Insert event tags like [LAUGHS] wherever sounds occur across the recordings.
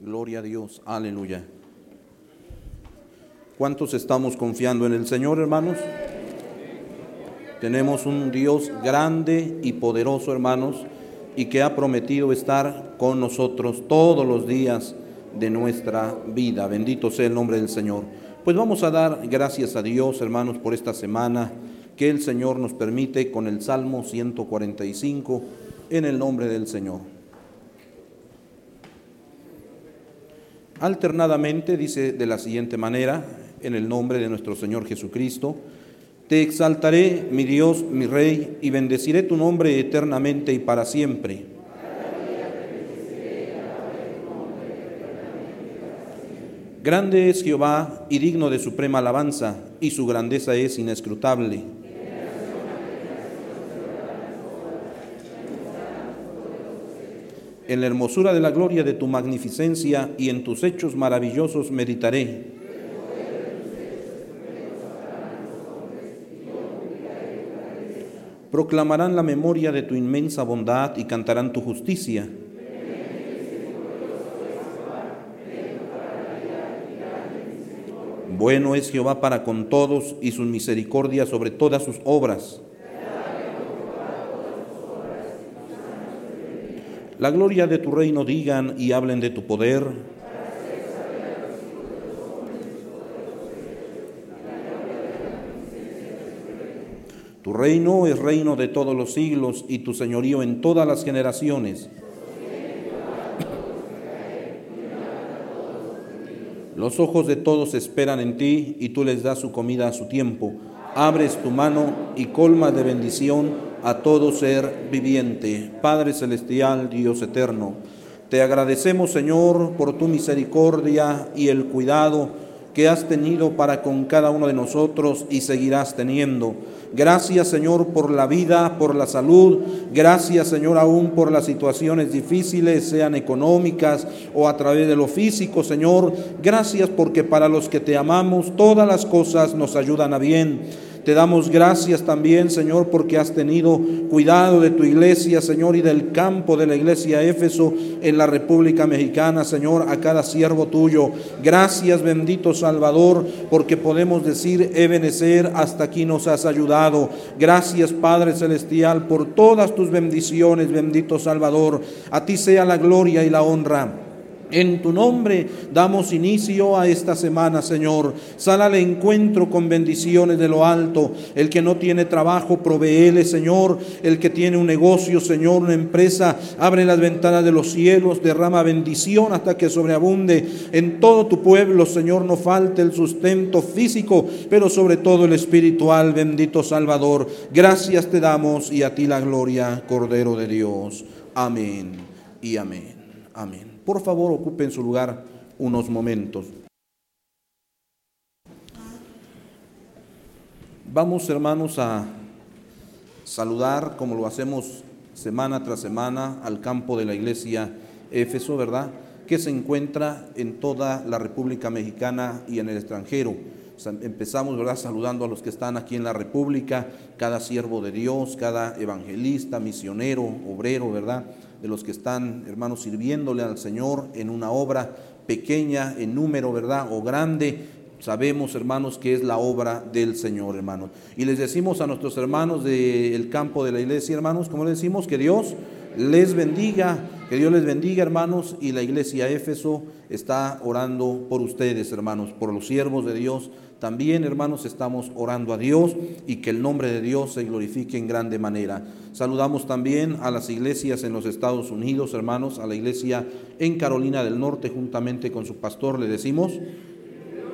Gloria a Dios, aleluya. ¿Cuántos estamos confiando en el Señor, hermanos? Tenemos un Dios grande y poderoso, hermanos, y que ha prometido estar con nosotros todos los días de nuestra vida. Bendito sea el nombre del Señor. Pues vamos a dar gracias a Dios, hermanos, por esta semana que el Señor nos permite con el Salmo 145 en el nombre del Señor. Alternadamente dice de la siguiente manera, en el nombre de nuestro Señor Jesucristo, te exaltaré, mi Dios, mi Rey, y bendeciré tu nombre eternamente y para siempre. Grande es Jehová y digno de suprema alabanza, y su grandeza es inescrutable. En la hermosura de la gloria de tu magnificencia y en tus hechos maravillosos meditaré. Proclamarán la memoria de tu inmensa bondad y cantarán tu justicia. Bueno es Jehová para con todos y su misericordia sobre todas sus obras. La gloria de tu reino digan y hablen de tu poder. Tu reino es reino de todos los siglos y tu señorío en todas las generaciones. Los ojos de todos esperan en ti y tú les das su comida a su tiempo. Abres tu mano y colmas de bendición a todo ser viviente. Padre Celestial, Dios eterno, te agradecemos Señor por tu misericordia y el cuidado que has tenido para con cada uno de nosotros y seguirás teniendo. Gracias Señor por la vida, por la salud. Gracias Señor aún por las situaciones difíciles, sean económicas o a través de lo físico, Señor. Gracias porque para los que te amamos todas las cosas nos ayudan a bien. Te damos gracias también, Señor, porque has tenido cuidado de tu iglesia, Señor, y del campo de la iglesia Éfeso en la República Mexicana, Señor, a cada siervo tuyo. Gracias, bendito Salvador, porque podemos decir, Ebenecer, hasta aquí nos has ayudado. Gracias, Padre Celestial, por todas tus bendiciones, bendito Salvador. A ti sea la gloria y la honra. En tu nombre damos inicio a esta semana, Señor. Sal al encuentro con bendiciones de lo alto. El que no tiene trabajo, proveele, Señor. El que tiene un negocio, Señor, una empresa, abre las ventanas de los cielos, derrama bendición hasta que sobreabunde. En todo tu pueblo, Señor, no falte el sustento físico, pero sobre todo el espiritual, bendito Salvador. Gracias te damos y a ti la gloria, Cordero de Dios. Amén y amén. Amén. Por favor, ocupen su lugar unos momentos. Vamos, hermanos, a saludar, como lo hacemos semana tras semana, al campo de la iglesia Éfeso, ¿verdad? Que se encuentra en toda la República Mexicana y en el extranjero. Empezamos, ¿verdad? Saludando a los que están aquí en la República, cada siervo de Dios, cada evangelista, misionero, obrero, ¿verdad? De los que están, hermanos, sirviéndole al Señor en una obra pequeña en número, ¿verdad? O grande. Sabemos, hermanos, que es la obra del Señor, hermanos. Y les decimos a nuestros hermanos del campo de la iglesia, hermanos, como les decimos, que Dios les bendiga, que Dios les bendiga, hermanos. Y la iglesia Éfeso está orando por ustedes, hermanos, por los siervos de Dios también, hermanos, estamos orando a Dios y que el nombre de Dios se glorifique en grande manera. Saludamos también a las iglesias en los Estados Unidos, hermanos, a la iglesia en Carolina del Norte, juntamente con su pastor, le decimos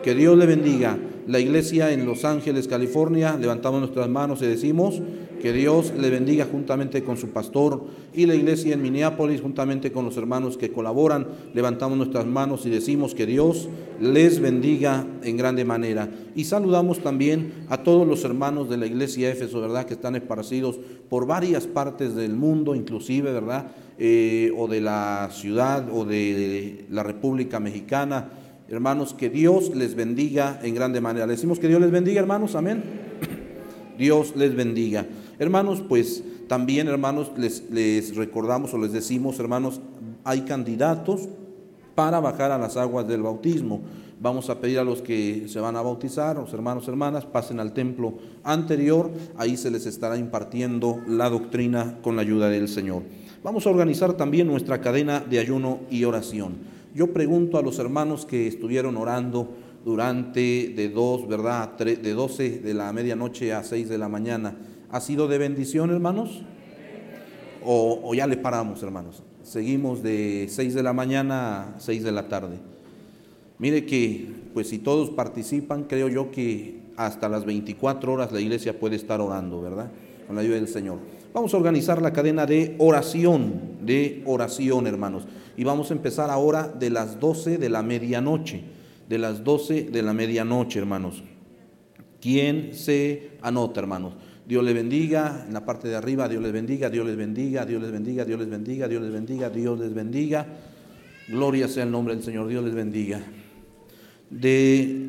que Dios le bendiga. La iglesia en Los Ángeles, California, levantamos nuestras manos y decimos que Dios le bendiga juntamente con su pastor y la iglesia en Minneapolis, juntamente con los hermanos que colaboran. Levantamos nuestras manos y decimos que Dios les bendiga en grande manera. Y saludamos también a todos los hermanos de la iglesia Éfeso, ¿verdad? Que están esparcidos por varias partes del mundo, inclusive, ¿verdad? Eh, o de la ciudad o de la República Mexicana. Hermanos, que Dios les bendiga en grande manera. Le decimos que Dios les bendiga, hermanos, amén. [CLEARS THROAT] Dios les bendiga. Hermanos, pues también, hermanos, les, les recordamos o les decimos, hermanos, hay candidatos para bajar a las aguas del bautismo. Vamos a pedir a los que se van a bautizar, los hermanos, hermanas, pasen al templo anterior, ahí se les estará impartiendo la doctrina con la ayuda del Señor. Vamos a organizar también nuestra cadena de ayuno y oración. Yo pregunto a los hermanos que estuvieron orando durante de dos, ¿verdad? De 12 de la medianoche a 6 de la mañana. ¿Ha sido de bendición, hermanos? O, ya le paramos, hermanos. Seguimos de 6 de la mañana a 6 de la tarde. Mire que, pues si todos participan, creo yo que hasta las 24 horas la iglesia puede estar orando, ¿verdad? Con la ayuda del Señor. Vamos a organizar la cadena de oración, de oración, hermanos. Y vamos a empezar ahora de las 12 de la medianoche, de las 12 de la medianoche, hermanos. ¿Quién se anota, hermanos? Dios le bendiga, en la parte de arriba, Dios les bendiga, Dios les bendiga, Dios les bendiga, Dios les bendiga, Dios les bendiga, Dios les bendiga. Gloria sea el nombre del Señor, Dios les bendiga de,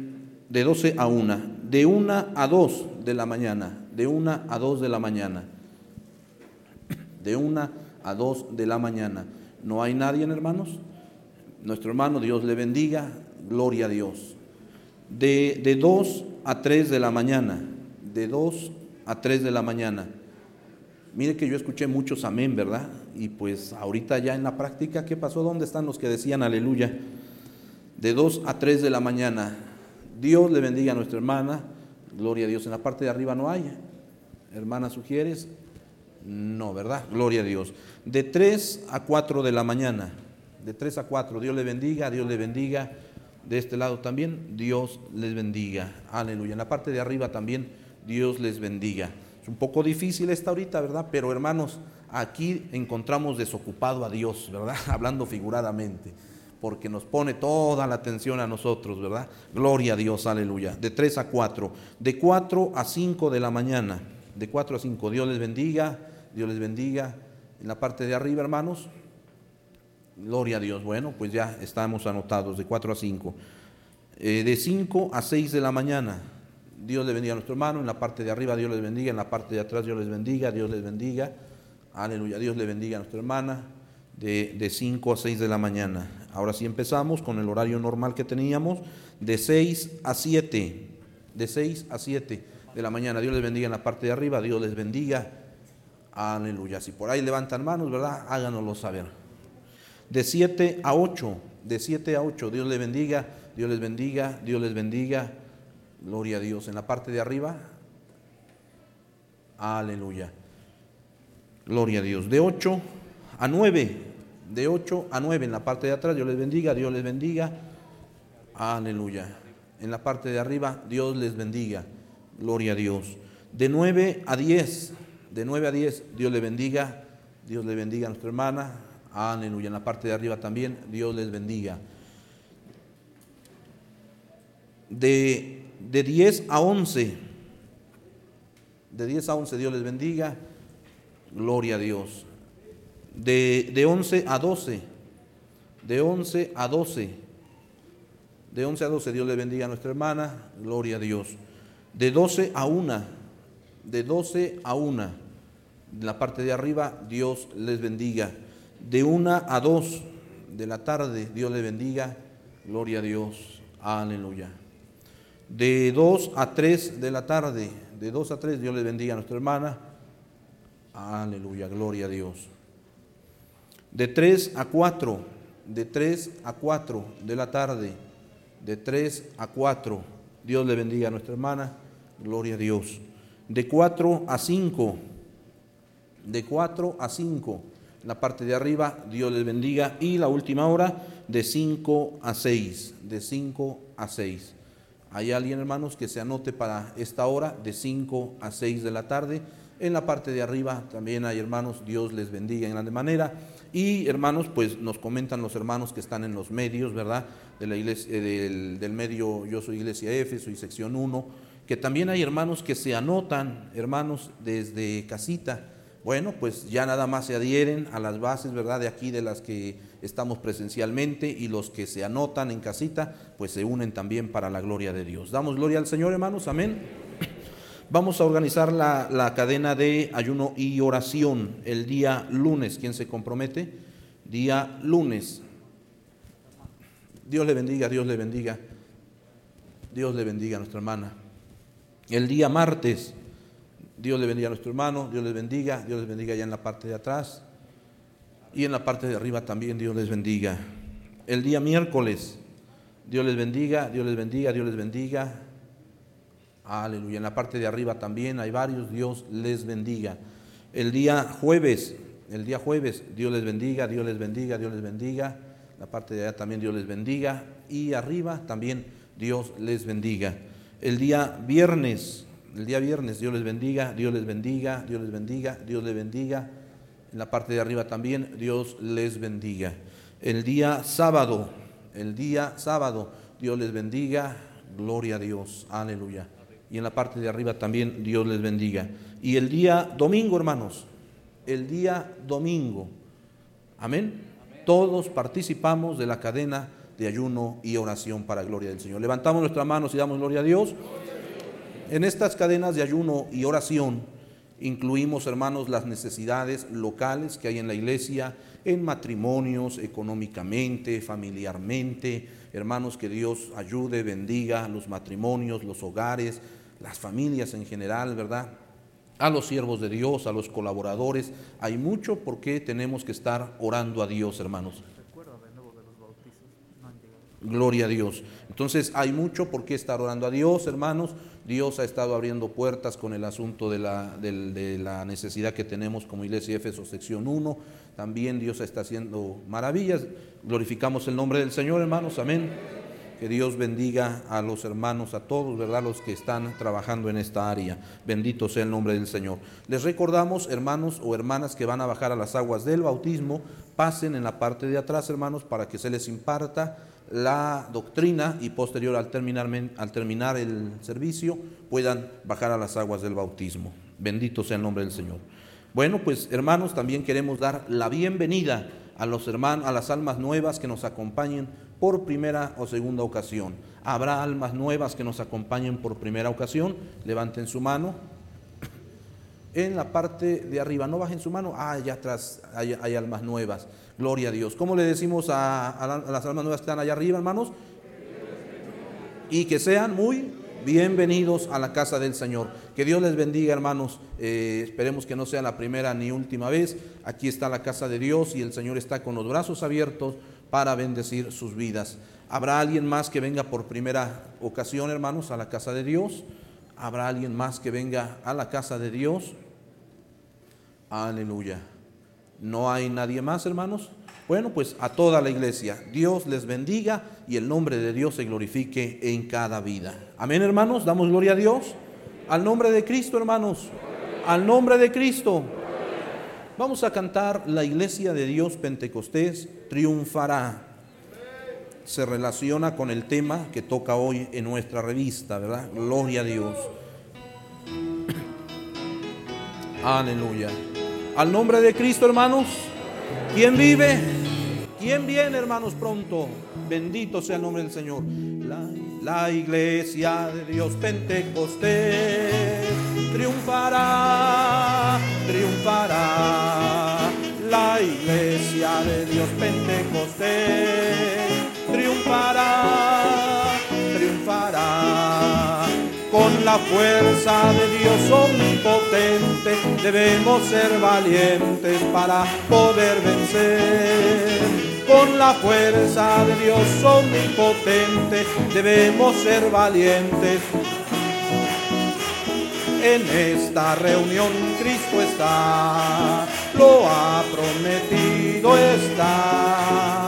de 12 a 1, de 1 a 2 de la mañana, de 1 a 2 de la mañana, de 1 a 2 de la mañana. ¿No hay nadie, hermanos? Nuestro hermano, Dios le bendiga, gloria a Dios. De, de 2 a 3 de la mañana, de 2 a 3 de la mañana. Mire que yo escuché muchos amén, ¿verdad? Y pues ahorita ya en la práctica, ¿qué pasó? ¿Dónde están los que decían aleluya? de 2 a 3 de la mañana. Dios le bendiga a nuestra hermana. Gloria a Dios. En la parte de arriba no hay. Hermana, ¿sugieres? No, ¿verdad? Gloria a Dios. De 3 a 4 de la mañana. De 3 a 4. Dios le bendiga, Dios le bendiga. De este lado también, Dios les bendiga. Aleluya. En la parte de arriba también, Dios les bendiga. Es un poco difícil esta ahorita, ¿verdad? Pero hermanos, aquí encontramos desocupado a Dios, ¿verdad? [LAUGHS] Hablando figuradamente porque nos pone toda la atención a nosotros, ¿verdad? Gloria a Dios, aleluya. De 3 a 4, de 4 a 5 de la mañana, de 4 a 5. Dios les bendiga, Dios les bendiga. En la parte de arriba, hermanos, gloria a Dios. Bueno, pues ya estamos anotados, de 4 a 5. Eh, de 5 a 6 de la mañana, Dios le bendiga a nuestro hermano. En la parte de arriba, Dios les bendiga. En la parte de atrás, Dios les bendiga, Dios les bendiga. Aleluya, Dios le bendiga a nuestra hermana. De 5 a 6 de la mañana. Ahora sí empezamos con el horario normal que teníamos, de 6 a 7, de 6 a 7 de la mañana. Dios les bendiga en la parte de arriba, Dios les bendiga. Aleluya. Si por ahí levantan manos, ¿verdad? Háganoslo saber. De 7 a 8, de 7 a 8, Dios les bendiga, Dios les bendiga, Dios les bendiga. Gloria a Dios. En la parte de arriba, aleluya. Gloria a Dios. De 8 a 9, de 8 a 9 en la parte de atrás, Dios les bendiga, Dios les bendiga. Aleluya. En la parte de arriba, Dios les bendiga. Gloria a Dios. De 9 a 10, de 9 a 10, Dios les bendiga, Dios le bendiga a nuestra hermana. Aleluya. En la parte de arriba también, Dios les bendiga. De, de 10 a 11, de 10 a 11, Dios les bendiga. Gloria a Dios de, de 11 a 12, de 11 a 12, de 11 a 12, Dios le bendiga a nuestra hermana, gloria a Dios. De 12 a 1, de 12 a 1, en la parte de arriba, Dios les bendiga. De 1 a 2 de la tarde, Dios le bendiga, gloria a Dios, aleluya. De 2 a 3 de la tarde, de 2 a 3, Dios le bendiga a nuestra hermana, aleluya, gloria a Dios. De 3 a 4, de 3 a 4 de la tarde, de 3 a 4, Dios le bendiga a nuestra hermana, gloria a Dios. De 4 a 5, de 4 a 5, la parte de arriba, Dios les bendiga. Y la última hora, de 5 a 6, de 5 a 6. ¿Hay alguien, hermanos, que se anote para esta hora, de 5 a 6 de la tarde? En la parte de arriba también hay hermanos, Dios les bendiga en grande manera. Y hermanos, pues nos comentan los hermanos que están en los medios, ¿verdad? De la iglesia, eh, del, medio Yo Soy Iglesia F, soy sección 1, que también hay hermanos que se anotan, hermanos, desde casita. Bueno, pues ya nada más se adhieren a las bases, ¿verdad? De aquí, de las que estamos presencialmente y los que se anotan en casita, pues se unen también para la gloria de Dios. Damos gloria al Señor, hermanos, amén. [CLEARS THROAT] Vamos a organizar la, cadena de ayuno y oración el día lunes. ¿Quién se compromete? Día lunes. Dios le bendiga, Dios le bendiga. Dios le bendiga a nuestra hermana. El día martes, Dios le bendiga a nuestro hermano, Dios les bendiga, Dios les bendiga allá en la parte de atrás. Y en la parte de arriba también Dios les bendiga. El día miércoles, Dios les bendiga, Dios les bendiga, Dios les bendiga. Aleluya. En la parte de arriba también hay varios, Dios les bendiga. El día jueves, el día jueves, Dios les bendiga, Dios les bendiga, Dios les bendiga. La parte de allá también Dios les bendiga. Y arriba también Dios les bendiga. El día viernes, el día viernes, Dios les bendiga, Dios les bendiga, Dios les bendiga, Dios les bendiga. En la parte de arriba también, Dios les bendiga. El día sábado, el día sábado, Dios les bendiga, gloria a Dios, aleluya. Y en la parte de arriba también, Dios les bendiga. Y el día domingo, hermanos, el día domingo, amén. Todos participamos de la cadena de ayuno y oración para gloria del Señor. Levantamos nuestras manos y damos gloria a Dios. En estas cadenas de ayuno y oración incluimos, hermanos, las necesidades locales que hay en la iglesia, en matrimonios, económicamente, familiarmente. Hermanos, que Dios ayude, bendiga los matrimonios, los hogares, las familias en general, ¿verdad? A los siervos de Dios, a los colaboradores. Hay mucho por qué tenemos que estar orando a Dios, hermanos. Gloria a Dios. Entonces hay mucho por qué estar orando a Dios, hermanos. Dios ha estado abriendo puertas con el asunto de la, necesidad que tenemos como Iglesia Éfeso, sección 1. También Dios está haciendo maravillas. Glorificamos el nombre del Señor, hermanos. Amén. Que Dios bendiga a los hermanos, a todos, ¿verdad? Los que están trabajando en esta área. Bendito sea el nombre del Señor. Les recordamos, hermanos o hermanas que van a bajar a las aguas del bautismo, pasen en la parte de atrás, hermanos, para que se les imparta la doctrina y posterior al terminar, al terminar el servicio puedan bajar a las aguas del bautismo. Bendito sea el nombre del Señor. Bueno, pues hermanos, también queremos dar la bienvenida a los hermanos, a las almas nuevas que nos acompañen por primera o segunda ocasión. Habrá almas nuevas que nos acompañen por primera ocasión. Levanten su mano. En la parte de arriba, no bajen su mano. Ah, allá atrás hay almas nuevas. Gloria a Dios. ¿Cómo le decimos a, las almas nuevas que están allá arriba, hermanos? Y que sean muy bienvenidos a la casa del Señor. Que Dios les bendiga, hermanos. Eh, esperemos que no sea la primera ni última vez. Aquí está la casa de Dios y el Señor está con los brazos abiertos para bendecir sus vidas. ¿Habrá alguien más que venga por primera ocasión, hermanos, a la casa de Dios? ¿Habrá alguien más que venga a la casa de Dios? Aleluya. ¿No hay nadie más, hermanos? Bueno, pues a toda la iglesia, Dios les bendiga y el nombre de Dios se glorifique en cada vida. Amén, hermanos, damos gloria a Dios. Al nombre de Cristo, hermanos. Al nombre de Cristo. Vamos a cantar La iglesia de Dios Pentecostés triunfará. Se relaciona con el tema que toca hoy en nuestra revista, ¿verdad? Gloria a Dios. [CLEARS THROAT] Aleluya. Al nombre de Cristo, hermanos. ¿Quién vive? ¿Quién viene, hermanos, pronto? Bendito sea el nombre del Señor. La, iglesia de Dios Pentecostés triunfará, triunfará. La iglesia de Dios Pentecostés triunfará, la fuerza de Dios omnipotente debemos ser valientes para poder vencer. Con la fuerza de Dios omnipotente debemos ser valientes. En esta reunión Cristo está, lo ha prometido estar,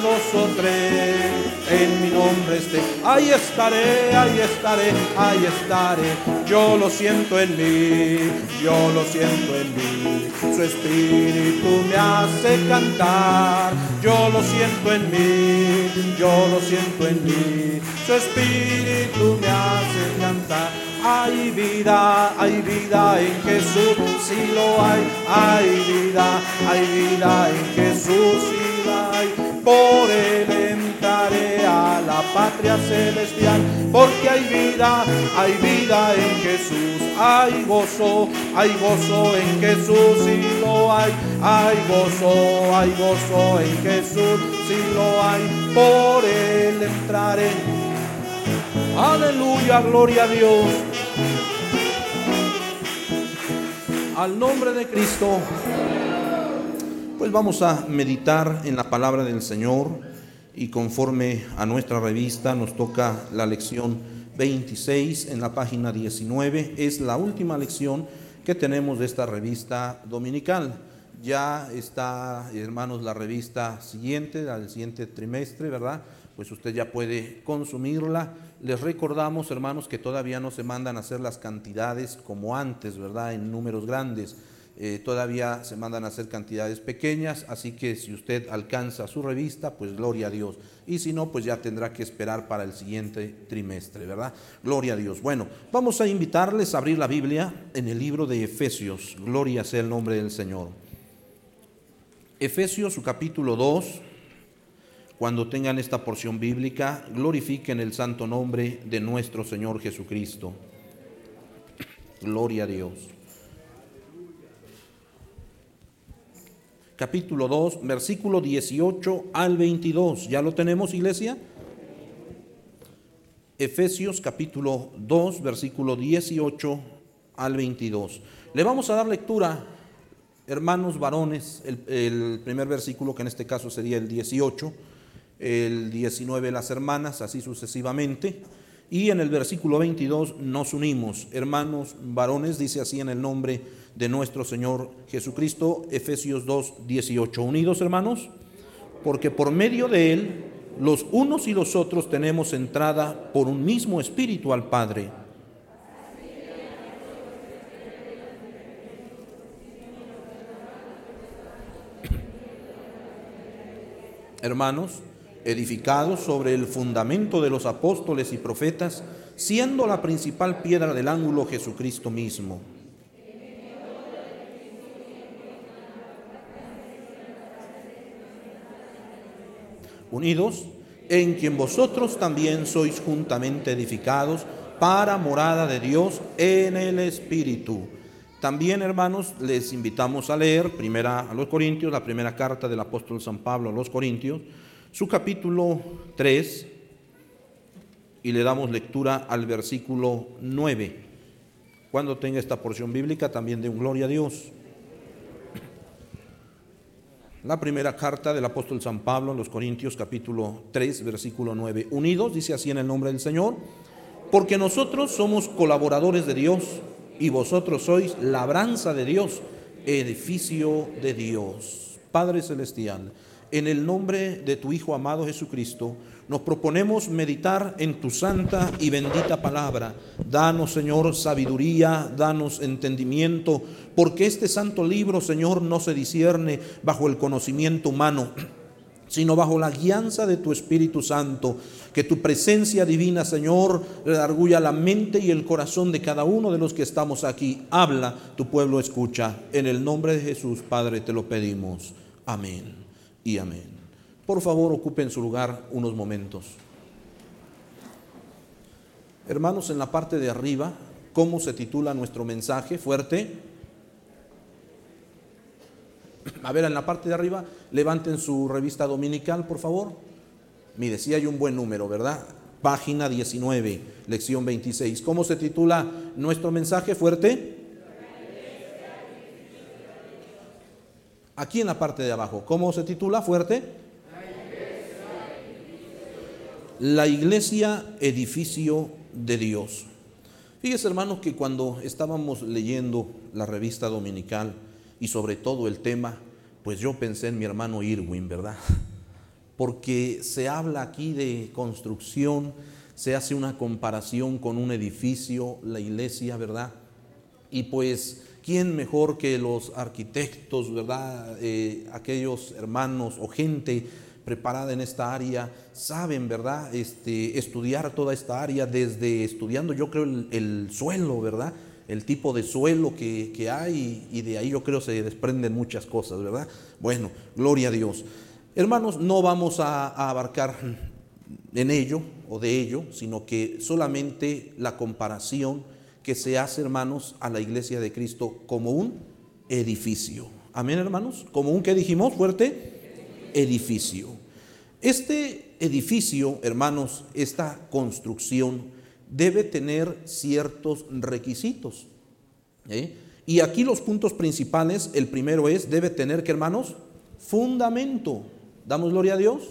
dos o tres en mi nombre esté. Ahí estaré, ahí estaré, ahí estaré. Yo lo siento en mí, yo lo siento en mí. Su espíritu me hace cantar. Yo lo siento en mí, yo lo siento en mí. Su espíritu me hace cantar. Hay vida, hay vida en Jesús, si lo hay. Hay vida, hay vida en Jesús, si la hay. Por él entraré a la patria celestial, porque hay vida, hay vida en Jesús, hay gozo, hay gozo en Jesús, si lo hay, hay gozo, hay gozo en Jesús, si lo hay, por él entraré. Aleluya, gloria a Dios. Al nombre de Cristo. Pues vamos a meditar en la palabra del Señor y conforme a nuestra revista nos toca la lección 26 en la página 19. Es la última lección que tenemos de esta revista dominical. Ya está, hermanos, la revista siguiente, del siguiente trimestre, ¿verdad? Pues usted ya puede consumirla. Les recordamos, hermanos, que todavía no se mandan a hacer las cantidades como antes, ¿verdad? En números grandes eh, todavía se mandan a hacer cantidades pequeñas, así que si usted alcanza su revista, pues gloria a Dios. Y si no, pues ya tendrá que esperar para el siguiente trimestre, ¿verdad? Gloria a Dios. Bueno, vamos a invitarles a abrir la Biblia en el libro de Efesios. Gloria sea el nombre del Señor. Efesios, su capítulo 2. Cuando tengan esta porción bíblica, glorifiquen el santo nombre de nuestro Señor Jesucristo. Gloria a Dios. capítulo 2, versículo 18 al 22. ¿Ya lo tenemos, iglesia? Efesios capítulo 2, versículo 18 al 22. Le vamos a dar lectura, hermanos varones, el, el, primer versículo que en este caso sería el 18, el 19 las hermanas, así sucesivamente. Y en el versículo 22 nos unimos, hermanos varones, dice así en el nombre de nuestro Señor Jesucristo, Efesios 2, 18. Unidos, hermanos, porque por medio de Él, los unos y los otros tenemos entrada por un mismo espíritu al Padre. Hermanos, edificados sobre el fundamento de los apóstoles y profetas, siendo la principal piedra del ángulo Jesucristo mismo. Unidos, en quien vosotros también sois juntamente edificados para morada de Dios en el Espíritu. También, hermanos, les invitamos a leer primera a los Corintios, la primera carta del apóstol San Pablo a los Corintios, su capítulo 3 y le damos lectura al versículo 9. Cuando tenga esta porción bíblica, también de un gloria a Dios. La primera carta del apóstol San Pablo a los Corintios, capítulo 3, versículo 9. Unidos, dice así en el nombre del Señor, porque nosotros somos colaboradores de Dios y vosotros sois labranza de Dios, edificio de Dios. Padre Celestial, en el nombre de tu Hijo amado Jesucristo, nos proponemos meditar en tu santa y bendita palabra. Danos, Señor, sabiduría, danos entendimiento, porque este santo libro, Señor, no se discierne bajo el conocimiento humano, [CLEARS THROAT] sino bajo la guianza de tu Espíritu Santo. Que tu presencia divina, Señor, redarguya la mente y el corazón de cada uno de los que estamos aquí. Habla, tu pueblo escucha. En el nombre de Jesús, Padre, te lo pedimos. Amén y amén. Por favor, ocupen su lugar unos momentos. Hermanos, en la parte de arriba, ¿cómo se titula nuestro mensaje? Fuerte. A ver, en la parte de arriba, levanten su revista dominical, por favor. Mire, si hay un buen número, ¿verdad? Página 19, lección 26. ¿Cómo se titula nuestro mensaje? Fuerte. Aquí en la parte de abajo, ¿cómo se titula? Fuerte. La iglesia edificio de Dios. Fíjese hermanos que cuando estábamos leyendo la revista dominical y sobre todo el tema, pues yo pensé en mi hermano Irwin, ¿verdad? [LAUGHS] Porque se habla aquí de construcción, se hace una comparación con un edificio, la iglesia, ¿verdad? Y pues ¿Quién mejor que los arquitectos, verdad? Eh, aquellos hermanos o gente preparada en esta área saben, ¿verdad? Este, estudiar toda esta área desde estudiando, yo creo, el, suelo, ¿verdad? El tipo de suelo que, hay y de ahí yo creo se desprenden muchas cosas, ¿verdad? Bueno, gloria a Dios. Hermanos, no vamos a abarcar en ello o de ello, sino que solamente la comparación que se hace, hermanos, a la iglesia de Cristo como un edificio. Amén, hermanos. Como un que dijimos fuerte edificio. Este edificio, hermanos, esta construcción debe tener ciertos requisitos. ¿eh? Y aquí los puntos principales, el primero es, debe tener que, hermanos, fundamento. Damos gloria a Dios.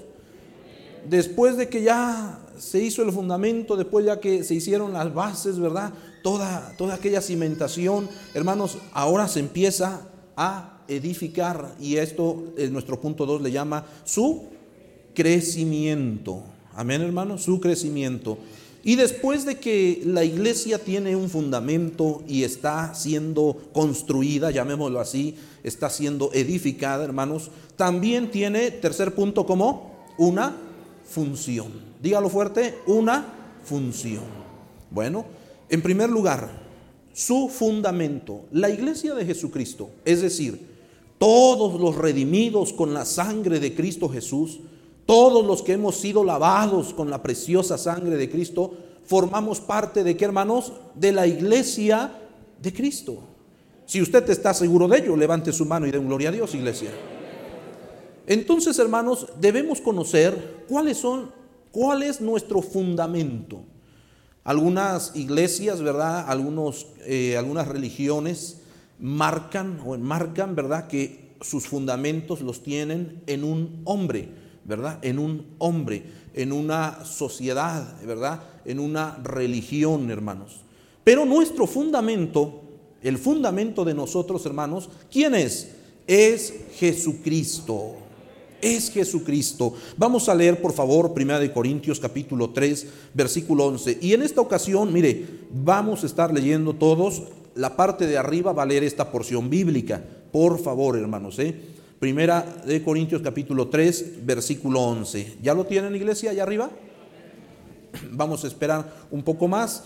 Después de que ya se hizo el fundamento, después ya que se hicieron las bases, ¿verdad? Toda, toda aquella cimentación, hermanos, ahora se empieza a edificar y esto, en nuestro punto 2 le llama su crecimiento. Amén, hermanos, su crecimiento. Y después de que la iglesia tiene un fundamento y está siendo construida, llamémoslo así, está siendo edificada, hermanos, también tiene, tercer punto, como una función. Dígalo fuerte, una función. Bueno, en primer lugar, su fundamento, la iglesia de Jesucristo, es decir, todos los redimidos con la sangre de Cristo Jesús, todos los que hemos sido lavados con la preciosa sangre de Cristo, formamos parte de qué hermanos? De la iglesia de Cristo. Si usted está seguro de ello, levante su mano y dé gloria a Dios, iglesia. Entonces, hermanos, debemos conocer cuáles son, cuál es nuestro fundamento. Algunas iglesias, ¿verdad? Algunos, eh, algunas religiones marcan o enmarcan, ¿verdad? Que sus fundamentos los tienen en un hombre ¿verdad? En un hombre, en una sociedad, ¿verdad? En una religión, hermanos. Pero nuestro fundamento, el fundamento de nosotros, hermanos, ¿quién es? Es Jesucristo. Es Jesucristo. Vamos a leer, por favor, 1 Corintios capítulo 3, versículo 11. Y en esta ocasión, mire, vamos a estar leyendo todos. La parte de arriba va a leer esta porción bíblica. Por favor, hermanos, ¿eh? Primera de Corintios capítulo 3, versículo 11. ¿Ya lo tienen iglesia allá arriba? Vamos a esperar un poco más.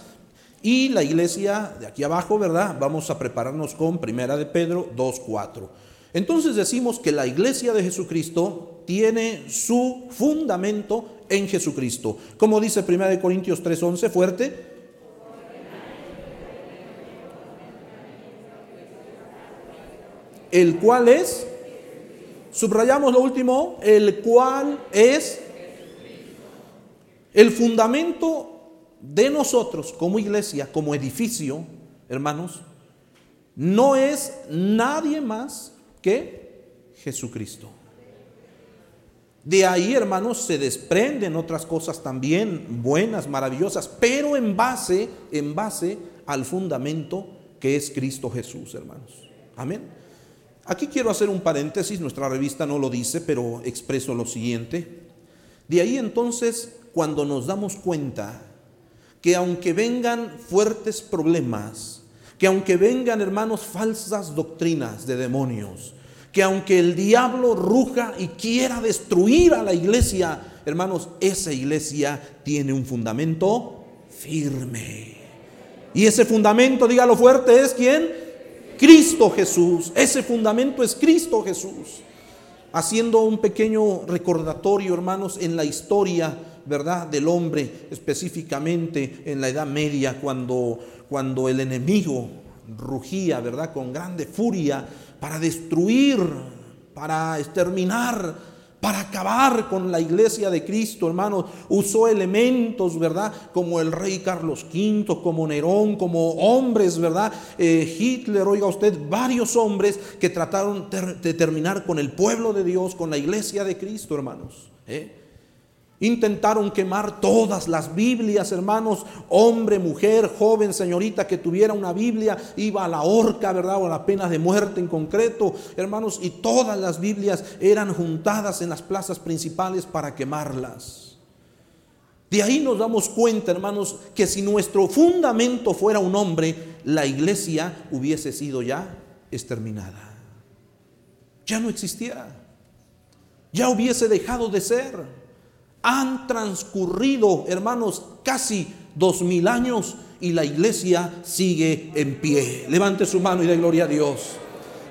Y la iglesia de aquí abajo, ¿verdad? Vamos a prepararnos con Primera de Pedro 2, 4. Entonces decimos que la iglesia de Jesucristo tiene su fundamento en Jesucristo. Como dice Primera de Corintios 3, 11, fuerte. El cual es Subrayamos lo último, el cual es el fundamento de nosotros como iglesia, como edificio, hermanos, no es nadie más que Jesucristo. De ahí, hermanos, se desprenden otras cosas también buenas, maravillosas, pero en base, en base al fundamento que es Cristo Jesús, hermanos. Amén. Aquí quiero hacer un paréntesis, nuestra revista no lo dice, pero expreso lo siguiente. De ahí entonces, cuando nos damos cuenta que aunque vengan fuertes problemas, que aunque vengan, hermanos, falsas doctrinas de demonios, que aunque el diablo ruja y quiera destruir a la iglesia, hermanos, esa iglesia tiene un fundamento firme. Y ese fundamento, dígalo fuerte, es quién? Cristo Jesús. Ese fundamento es Cristo Jesús. Haciendo un pequeño recordatorio, hermanos, en la historia, ¿verdad?, del hombre, específicamente en la Edad Media, cuando, cuando el enemigo rugía, ¿verdad?, con grande furia para destruir, para exterminar para acabar con la iglesia de Cristo, hermanos. Usó elementos, ¿verdad? Como el rey Carlos V, como Nerón, como hombres, ¿verdad? Eh, Hitler, oiga usted, varios hombres que trataron de terminar con el pueblo de Dios, con la iglesia de Cristo, hermanos. ¿eh? Intentaron quemar todas las Biblias, hermanos, hombre, mujer, joven, señorita que tuviera una Biblia, iba a la horca, ¿verdad? O a la pena de muerte en concreto, hermanos, y todas las Biblias eran juntadas en las plazas principales para quemarlas. De ahí nos damos cuenta, hermanos, que si nuestro fundamento fuera un hombre, la iglesia hubiese sido ya exterminada. Ya no existiera. Ya hubiese dejado de ser. Han transcurrido, hermanos, casi dos mil años y la iglesia sigue en pie. Levante su mano y dé gloria a Dios.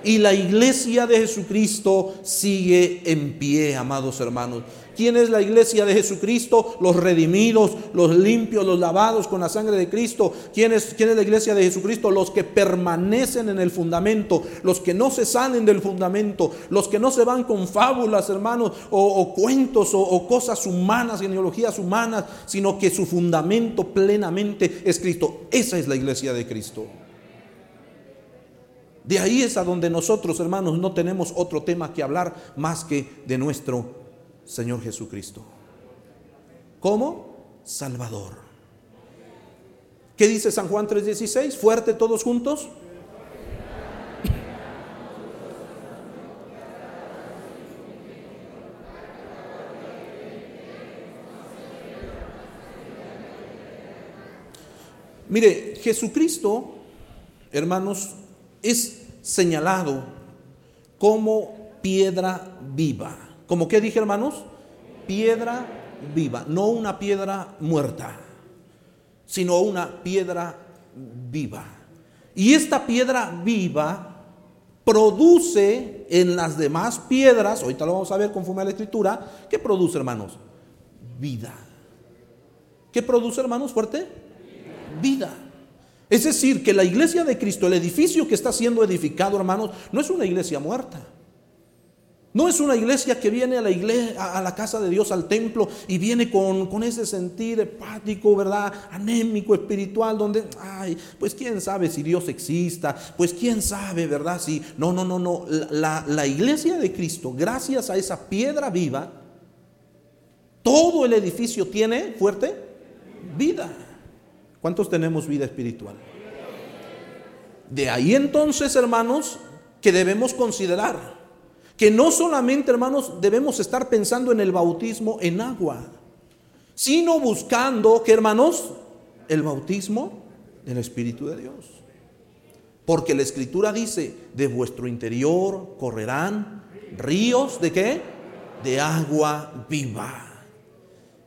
Y la iglesia de Jesucristo sigue en pie, amados hermanos. ¿Quién es la iglesia de Jesucristo? Los redimidos, los limpios, los lavados con la sangre de Cristo. ¿Quién es, quién es la iglesia de Jesucristo? Los que permanecen en el fundamento, los que no se salen del fundamento, los que no se van con fábulas, hermanos, o, cuentos o, o cosas humanas, genealogías humanas, sino que su fundamento plenamente es Cristo. Esa es la iglesia de Cristo. De ahí es a donde nosotros, hermanos, no tenemos otro tema que hablar más que de nuestro Señor Jesucristo. ¿Cómo? Salvador. ¿Qué dice San Juan 3:16? Fuerte todos juntos. Mire, Jesucristo, hermanos, es señalado como piedra viva. ¿Como qué dije, hermanos? Piedra viva, no una piedra muerta, sino una piedra viva. Y esta piedra viva produce en las demás piedras, ahorita lo vamos a ver conforme a la escritura, ¿qué produce, hermanos? Vida. ¿Qué produce, hermanos, fuerte? Vida. Es decir, que la iglesia de Cristo, el edificio que está siendo edificado, hermanos, no es una iglesia muerta. No es una iglesia que viene a la a la casa de Dios, al templo, y viene con, ese sentir hepático, ¿verdad? Anémico, espiritual, donde, ay, pues quién sabe si Dios exista, pues quién sabe, ¿verdad? Si, no, no, no, no. La, la iglesia de Cristo, gracias a esa piedra viva, todo el edificio tiene fuerte vida. ¿Cuántos tenemos vida espiritual? De ahí entonces, hermanos, que debemos considerar que no solamente, hermanos, debemos estar pensando en el bautismo en agua, sino buscando, que hermanos, el bautismo del Espíritu de Dios. Porque la Escritura dice, de vuestro interior correrán ríos de qué? De agua viva.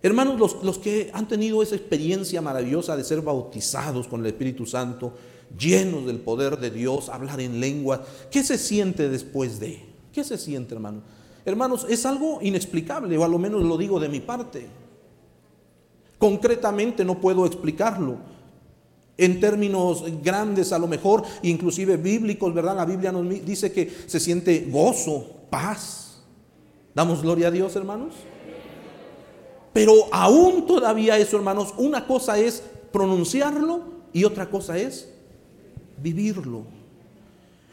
Hermanos, los, los, que han tenido esa experiencia maravillosa de ser bautizados con el Espíritu Santo, llenos del poder de Dios, hablar en lengua, ¿qué se siente después de? ¿Qué se siente, hermano? Hermanos, es algo inexplicable, o a lo menos lo digo de mi parte. Concretamente no puedo explicarlo. En términos grandes, a lo mejor, inclusive bíblicos, ¿verdad? La Biblia nos dice que se siente gozo, paz. ¿Damos gloria a Dios, hermanos? Pero aún todavía eso, hermanos, una cosa es pronunciarlo y otra cosa es vivirlo.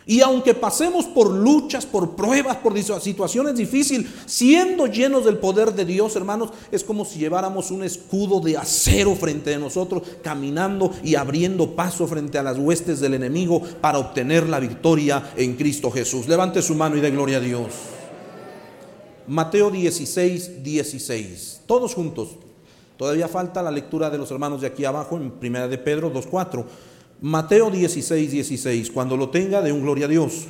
Y aunque pasemos por luchas, por pruebas, por situaciones difíciles, siendo llenos del poder de Dios, hermanos, es como si lleváramos un escudo de acero frente a nosotros, caminando y abriendo paso frente a las huestes del enemigo para obtener la victoria en Cristo Jesús. Levante su mano y dé gloria a Dios. Mateo 16, 16. Todos juntos. Todavía falta la lectura de los hermanos de aquí abajo en Primera de Pedro 2.4. Mateo 16, 16. Cuando lo tenga, de un gloria a Dios.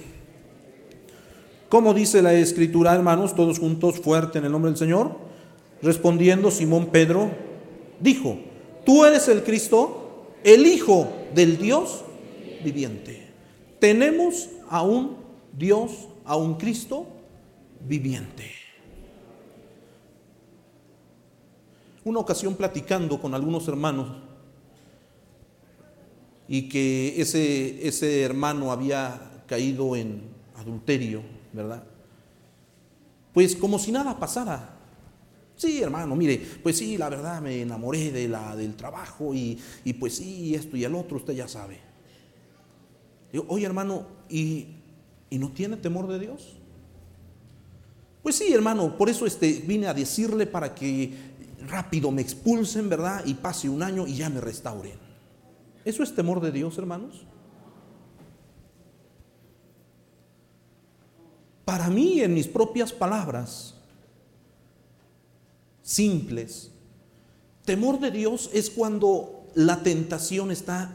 Como dice la escritura, hermanos, todos juntos, fuerte en el nombre del Señor? Respondiendo Simón Pedro, dijo, tú eres el Cristo, el Hijo del Dios viviente. Tenemos a un Dios, a un Cristo viviente. Una ocasión platicando con algunos hermanos, y que ese, ese hermano había caído en adulterio, ¿verdad? Pues como si nada pasara. Sí, hermano, mire, pues sí, la verdad me enamoré de la, del trabajo y, y pues sí, esto y el otro, usted ya sabe. Digo, oye hermano, ¿y, ¿y no tiene temor de Dios? Pues sí, hermano, por eso este, vine a decirle para que rápido me expulsen, ¿verdad? Y pase un año y ya me restauren. ¿Eso es temor de Dios, hermanos? Para mí, en mis propias palabras, simples, temor de Dios es cuando la tentación está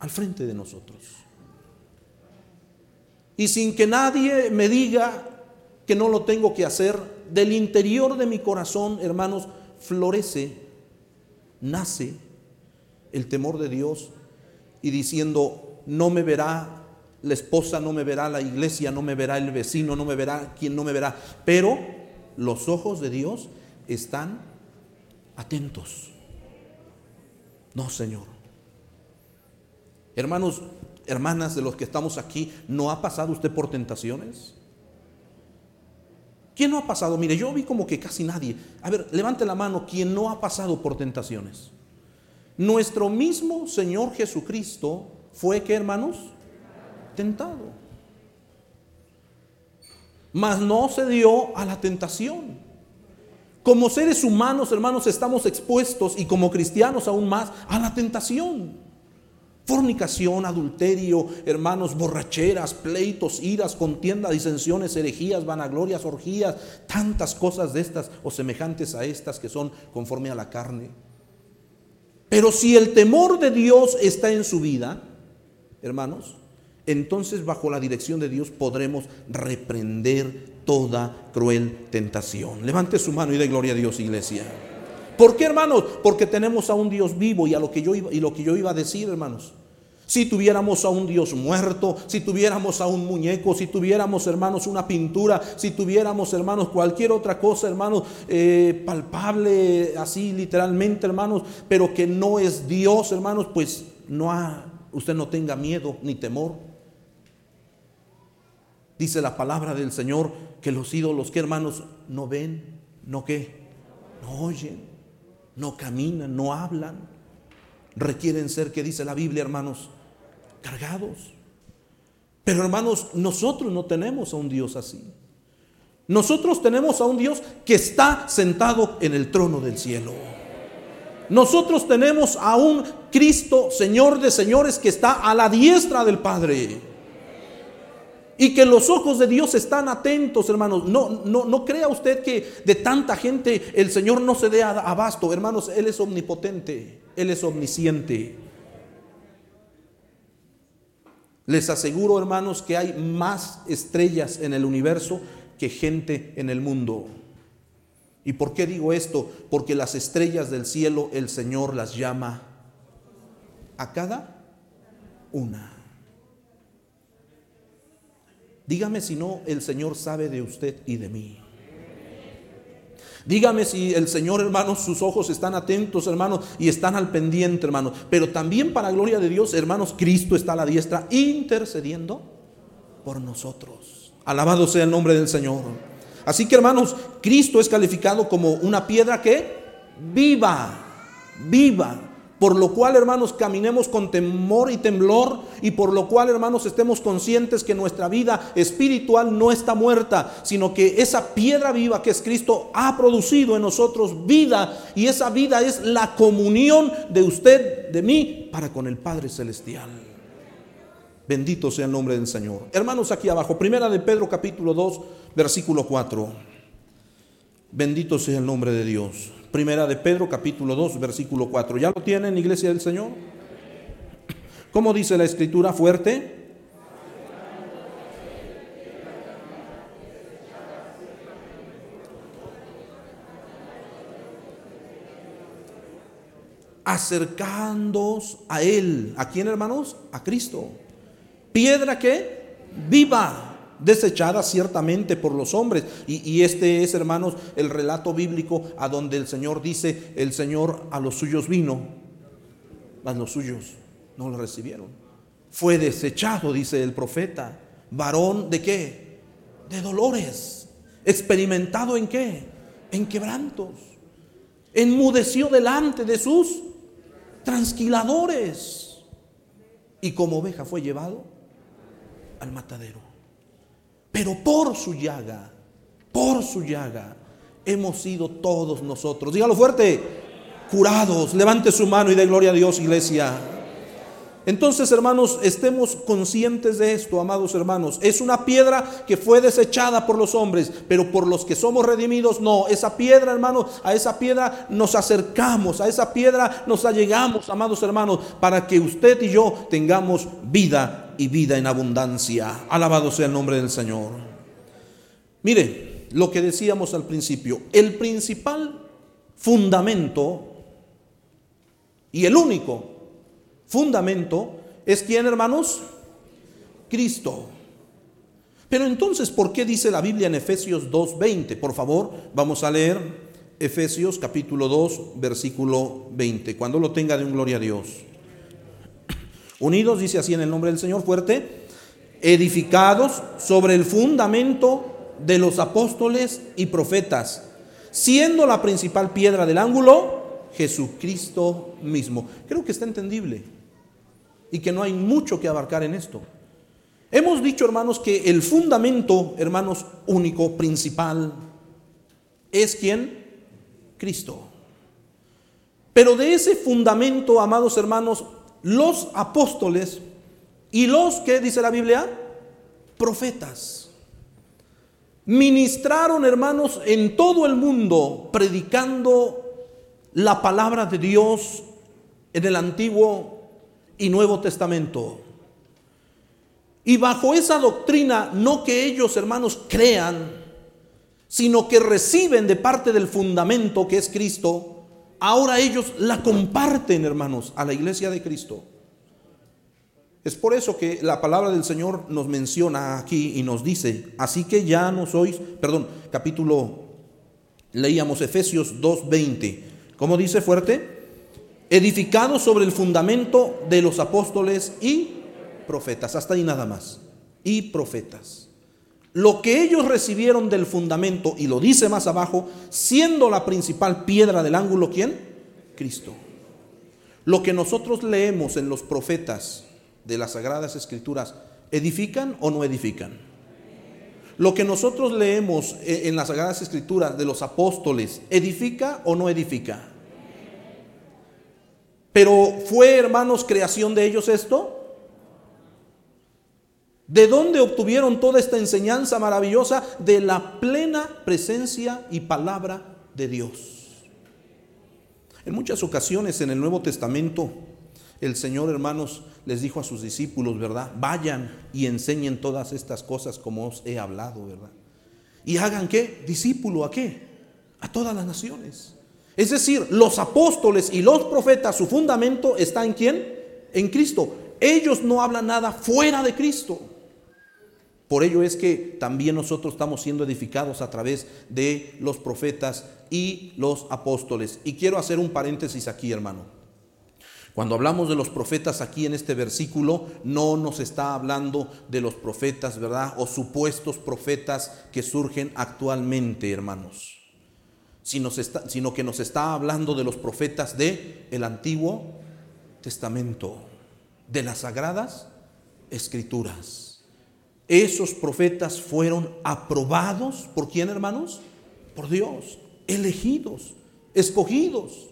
al frente de nosotros. Y sin que nadie me diga que no lo tengo que hacer, del interior de mi corazón, hermanos, florece, nace el temor de Dios y diciendo, no me verá la esposa no me verá, la iglesia no me verá, el vecino no me verá, quien no me verá. Pero los ojos de Dios están atentos. No, Señor. Hermanos, hermanas de los que estamos aquí, ¿no ha pasado usted por tentaciones? ¿Quién no ha pasado? Mire, yo vi como que casi nadie. A ver, levante la mano, ¿quién no ha pasado por tentaciones? Nuestro mismo Señor Jesucristo fue que, hermanos, tentado. Mas no se dio a la tentación. Como seres humanos, hermanos, estamos expuestos y como cristianos aún más a la tentación. Fornicación, adulterio, hermanos, borracheras, pleitos, iras, contiendas, disensiones, herejías, vanaglorias, orgías, tantas cosas de estas o semejantes a estas que son conforme a la carne. Pero si el temor de Dios está en su vida, hermanos, entonces bajo la dirección de Dios podremos reprender toda cruel tentación. Levante su mano y dé gloria a Dios, iglesia. ¿Por qué, hermanos? Porque tenemos a un Dios vivo y a lo que yo iba, y lo que yo iba a decir, hermanos. Si tuviéramos a un Dios muerto, si tuviéramos a un muñeco, si tuviéramos, hermanos, una pintura, si tuviéramos, hermanos, cualquier otra cosa, hermanos, eh, palpable, así literalmente, hermanos, pero que no es Dios, hermanos, pues no ha, usted no tenga miedo ni temor. Dice la palabra del Señor que los ídolos, que hermanos, no ven, no qué, no oyen no caminan, no hablan. Requieren ser, que dice la Biblia, hermanos, cargados. Pero hermanos, nosotros no tenemos a un Dios así. Nosotros tenemos a un Dios que está sentado en el trono del cielo. Nosotros tenemos a un Cristo, Señor de señores, que está a la diestra del Padre. Y que los ojos de Dios están atentos, hermanos. No, no, no crea usted que de tanta gente el Señor no se dé abasto. Hermanos, Él es omnipotente, Él es omnisciente. Les aseguro, hermanos, que hay más estrellas en el universo que gente en el mundo. ¿Y por qué digo esto? Porque las estrellas del cielo el Señor las llama a cada una. Dígame si no, el Señor sabe de usted y de mí. Dígame si el Señor, hermanos, sus ojos están atentos, hermanos, y están al pendiente, hermanos. Pero también para gloria de Dios, hermanos, Cristo está a la diestra intercediendo por nosotros. Alabado sea el nombre del Señor. Así que, hermanos, Cristo es calificado como una piedra que viva, viva. Por lo cual, hermanos, caminemos con temor y temblor y por lo cual, hermanos, estemos conscientes que nuestra vida espiritual no está muerta, sino que esa piedra viva que es Cristo ha producido en nosotros vida y esa vida es la comunión de usted, de mí, para con el Padre Celestial. Bendito sea el nombre del Señor. Hermanos, aquí abajo, primera de Pedro capítulo 2, versículo 4. Bendito sea el nombre de Dios. Primera de Pedro, capítulo 2, versículo 4. ¿Ya lo tienen, iglesia del Señor? ¿Cómo dice la escritura fuerte? Acercándoos a Él. ¿A quién, hermanos? A Cristo. Piedra que viva desechada ciertamente por los hombres. Y, este es, hermanos, el relato bíblico a donde el Señor dice, el Señor a los suyos vino, mas los suyos no lo recibieron. Fue desechado, dice el profeta, varón de qué? De dolores. Experimentado en qué? En quebrantos. Enmudeció delante de sus transquiladores. Y como oveja fue llevado al matadero. Pero por su llaga, por su llaga, hemos sido todos nosotros. Dígalo fuerte, curados. Levante su mano y dé gloria a Dios, iglesia. Entonces, hermanos, estemos conscientes de esto, amados hermanos. Es una piedra que fue desechada por los hombres, pero por los que somos redimidos, no. Esa piedra, hermanos, a esa piedra nos acercamos, a esa piedra nos allegamos, amados hermanos, para que usted y yo tengamos vida y vida en abundancia. Alabado sea el nombre del Señor. Mire, lo que decíamos al principio, el principal fundamento y el único fundamento es quién, hermanos? Cristo. Pero entonces, ¿por qué dice la Biblia en Efesios 2.20? Por favor, vamos a leer Efesios capítulo 2, versículo 20. Cuando lo tenga, de un gloria a Dios. Unidos, dice así en el nombre del Señor fuerte, edificados sobre el fundamento de los apóstoles y profetas, siendo la principal piedra del ángulo Jesucristo mismo. Creo que está entendible y que no hay mucho que abarcar en esto. Hemos dicho, hermanos, que el fundamento, hermanos, único, principal, es quién? Cristo. Pero de ese fundamento, amados hermanos, los apóstoles y los que, dice la Biblia, profetas, ministraron, hermanos, en todo el mundo, predicando la palabra de Dios en el Antiguo y Nuevo Testamento. Y bajo esa doctrina, no que ellos, hermanos, crean, sino que reciben de parte del fundamento que es Cristo, ahora ellos la comparten, hermanos, a la iglesia de Cristo. Es por eso que la palabra del Señor nos menciona aquí y nos dice, así que ya no sois, perdón, capítulo, leíamos Efesios 2.20, ¿cómo dice fuerte? Edificados sobre el fundamento de los apóstoles y profetas, hasta ahí nada más. Y profetas. Lo que ellos recibieron del fundamento, y lo dice más abajo, siendo la principal piedra del ángulo, ¿quién? Cristo. Lo que nosotros leemos en los profetas de las Sagradas Escrituras, ¿edifican o no edifican? Lo que nosotros leemos en las Sagradas Escrituras de los apóstoles, ¿edifica o no edifica? Pero fue, hermanos, creación de ellos esto? ¿De dónde obtuvieron toda esta enseñanza maravillosa? De la plena presencia y palabra de Dios. En muchas ocasiones en el Nuevo Testamento, el Señor, hermanos, les dijo a sus discípulos, ¿verdad? Vayan y enseñen todas estas cosas como os he hablado, ¿verdad? Y hagan qué? Discípulo a qué? A todas las naciones. Es decir, los apóstoles y los profetas, su fundamento está en quién? En Cristo. Ellos no hablan nada fuera de Cristo. Por ello es que también nosotros estamos siendo edificados a través de los profetas y los apóstoles. Y quiero hacer un paréntesis aquí, hermano. Cuando hablamos de los profetas aquí en este versículo, no nos está hablando de los profetas, ¿verdad? O supuestos profetas que surgen actualmente, hermanos. Sino, que nos está hablando de los profetas del el Antiguo Testamento, de las Sagradas Escrituras. Esos profetas fueron aprobados por quién, hermanos? Por Dios, elegidos, escogidos,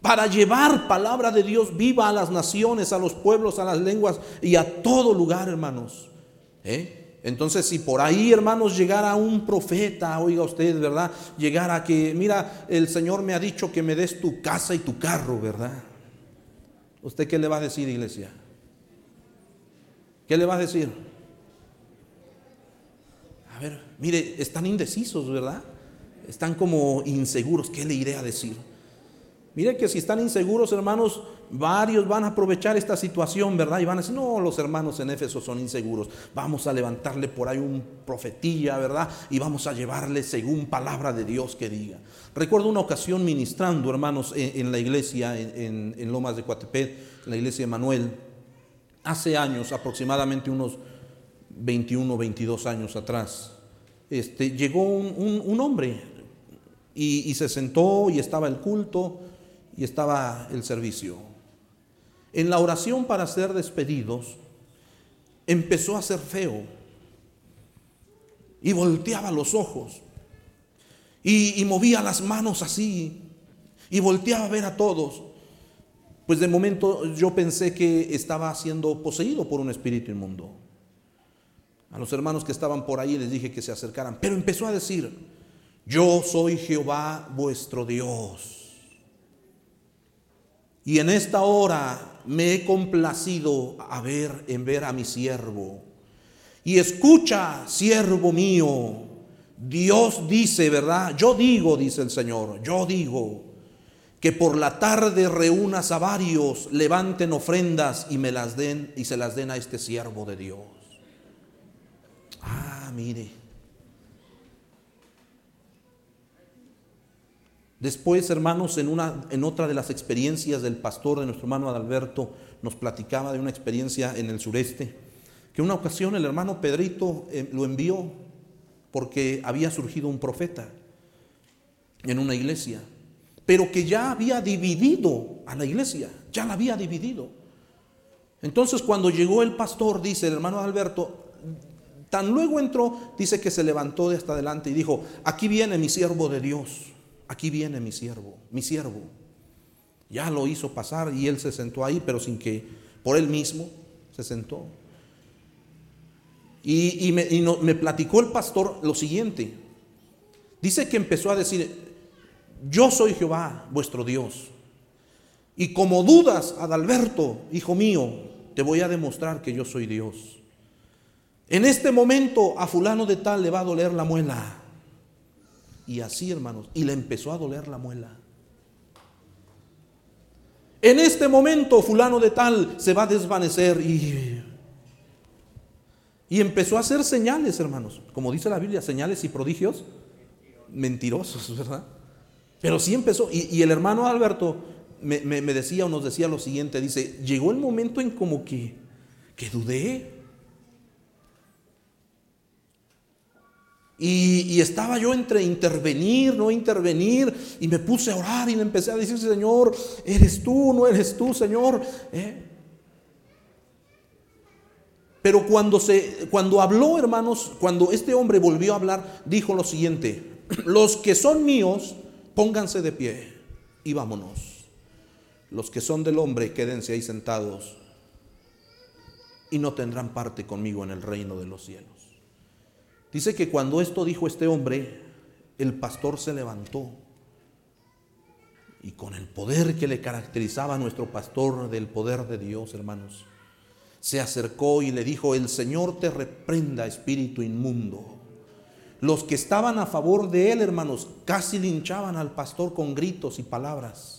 para llevar palabra de Dios viva a las naciones, a los pueblos, a las lenguas y a todo lugar, hermanos. ¿Eh? Entonces, si por ahí, hermanos, llegara un profeta, oiga usted, ¿verdad? Llegara que, mira, el Señor me ha dicho que me des tu casa y tu carro, ¿verdad? ¿Usted qué le va a decir, iglesia? ¿Qué le va a decir? a ver, mire, están indecisos, ¿verdad? Están como inseguros. ¿Qué le iré a decir? Mire que si están inseguros, hermanos, varios van a aprovechar esta situación, ¿verdad? Y van a decir, no, los hermanos en Éfeso son inseguros. Vamos a levantarle por ahí un profetilla, ¿verdad? Y vamos a llevarle según palabra de Dios que diga. Recuerdo una ocasión ministrando, hermanos, en, la iglesia, en, Lomas de Coatepec, en la iglesia de Manuel, hace años, aproximadamente unos 21, 22 años atrás, este, llegó un, hombre y, se sentó y estaba el culto y estaba el servicio. En la oración para ser despedidos, empezó a ser feo y volteaba los ojos y, movía las manos así y volteaba a ver a todos. Pues de momento yo pensé que estaba siendo poseído por un espíritu inmundo. A los hermanos que estaban por ahí les dije que se acercaran, pero empezó a decir, yo soy Jehová vuestro Dios. Y en esta hora me he complacido a ver en ver a mi siervo. Y escucha, siervo mío, Dios dice, ¿verdad? Yo digo, dice el Señor, yo digo que por la tarde reúnas a varios, levanten ofrendas y me las den y se las den a este siervo de Dios. mire. Después, hermanos, en, otra de las experiencias del pastor de nuestro hermano Adalberto, nos platicaba de una experiencia en el sureste, que una ocasión el hermano Pedrito eh, lo envió porque había surgido un profeta en una iglesia, pero que ya había dividido a la iglesia, ya la había dividido. Entonces cuando llegó el pastor, dice el hermano Alberto, tan luego entró, dice que se levantó de hasta adelante y dijo, aquí viene mi siervo de Dios aquí viene mi siervo, mi siervo. Ya lo hizo pasar y él se sentó ahí, pero sin que por él mismo se sentó. Y, me, me platicó el pastor lo siguiente. Dice que empezó a decir, yo soy Jehová, vuestro Dios. Y como dudas, Adalberto, hijo mío, te voy a demostrar que yo soy Dios. En este momento a fulano de tal le va a doler la muela. Y así, hermanos, y le empezó a doler la muela. En este momento fulano de tal se va a desvanecer y, y empezó a hacer señales, hermanos. Como dice la Biblia, señales y prodigios mentirosos, ¿verdad? Pero sí empezó. Y, el hermano Alberto me, me, decía o nos decía lo siguiente, dice, llegó el momento en como que, que dudé. Y, estaba yo entre intervenir, no intervenir, y me puse a orar y le empecé a decir, Señor, eres tú, no eres tú, Señor. ¿eh? Pero cuando, se, cuando habló, hermanos, cuando este hombre volvió a hablar, dijo lo siguiente, [CLEARS THROAT] los que son míos, pónganse de pie y vámonos. Los que son del hombre, quédense ahí sentados y no tendrán parte conmigo en el reino de los cielos. Dice que cuando esto dijo este hombre, el pastor se levantó y con el poder que le caracterizaba a nuestro pastor del poder de Dios, hermanos, se acercó y le dijo, el Señor te reprenda, espíritu inmundo. Los que estaban a favor de él, hermanos, casi linchaban al pastor con gritos y palabras.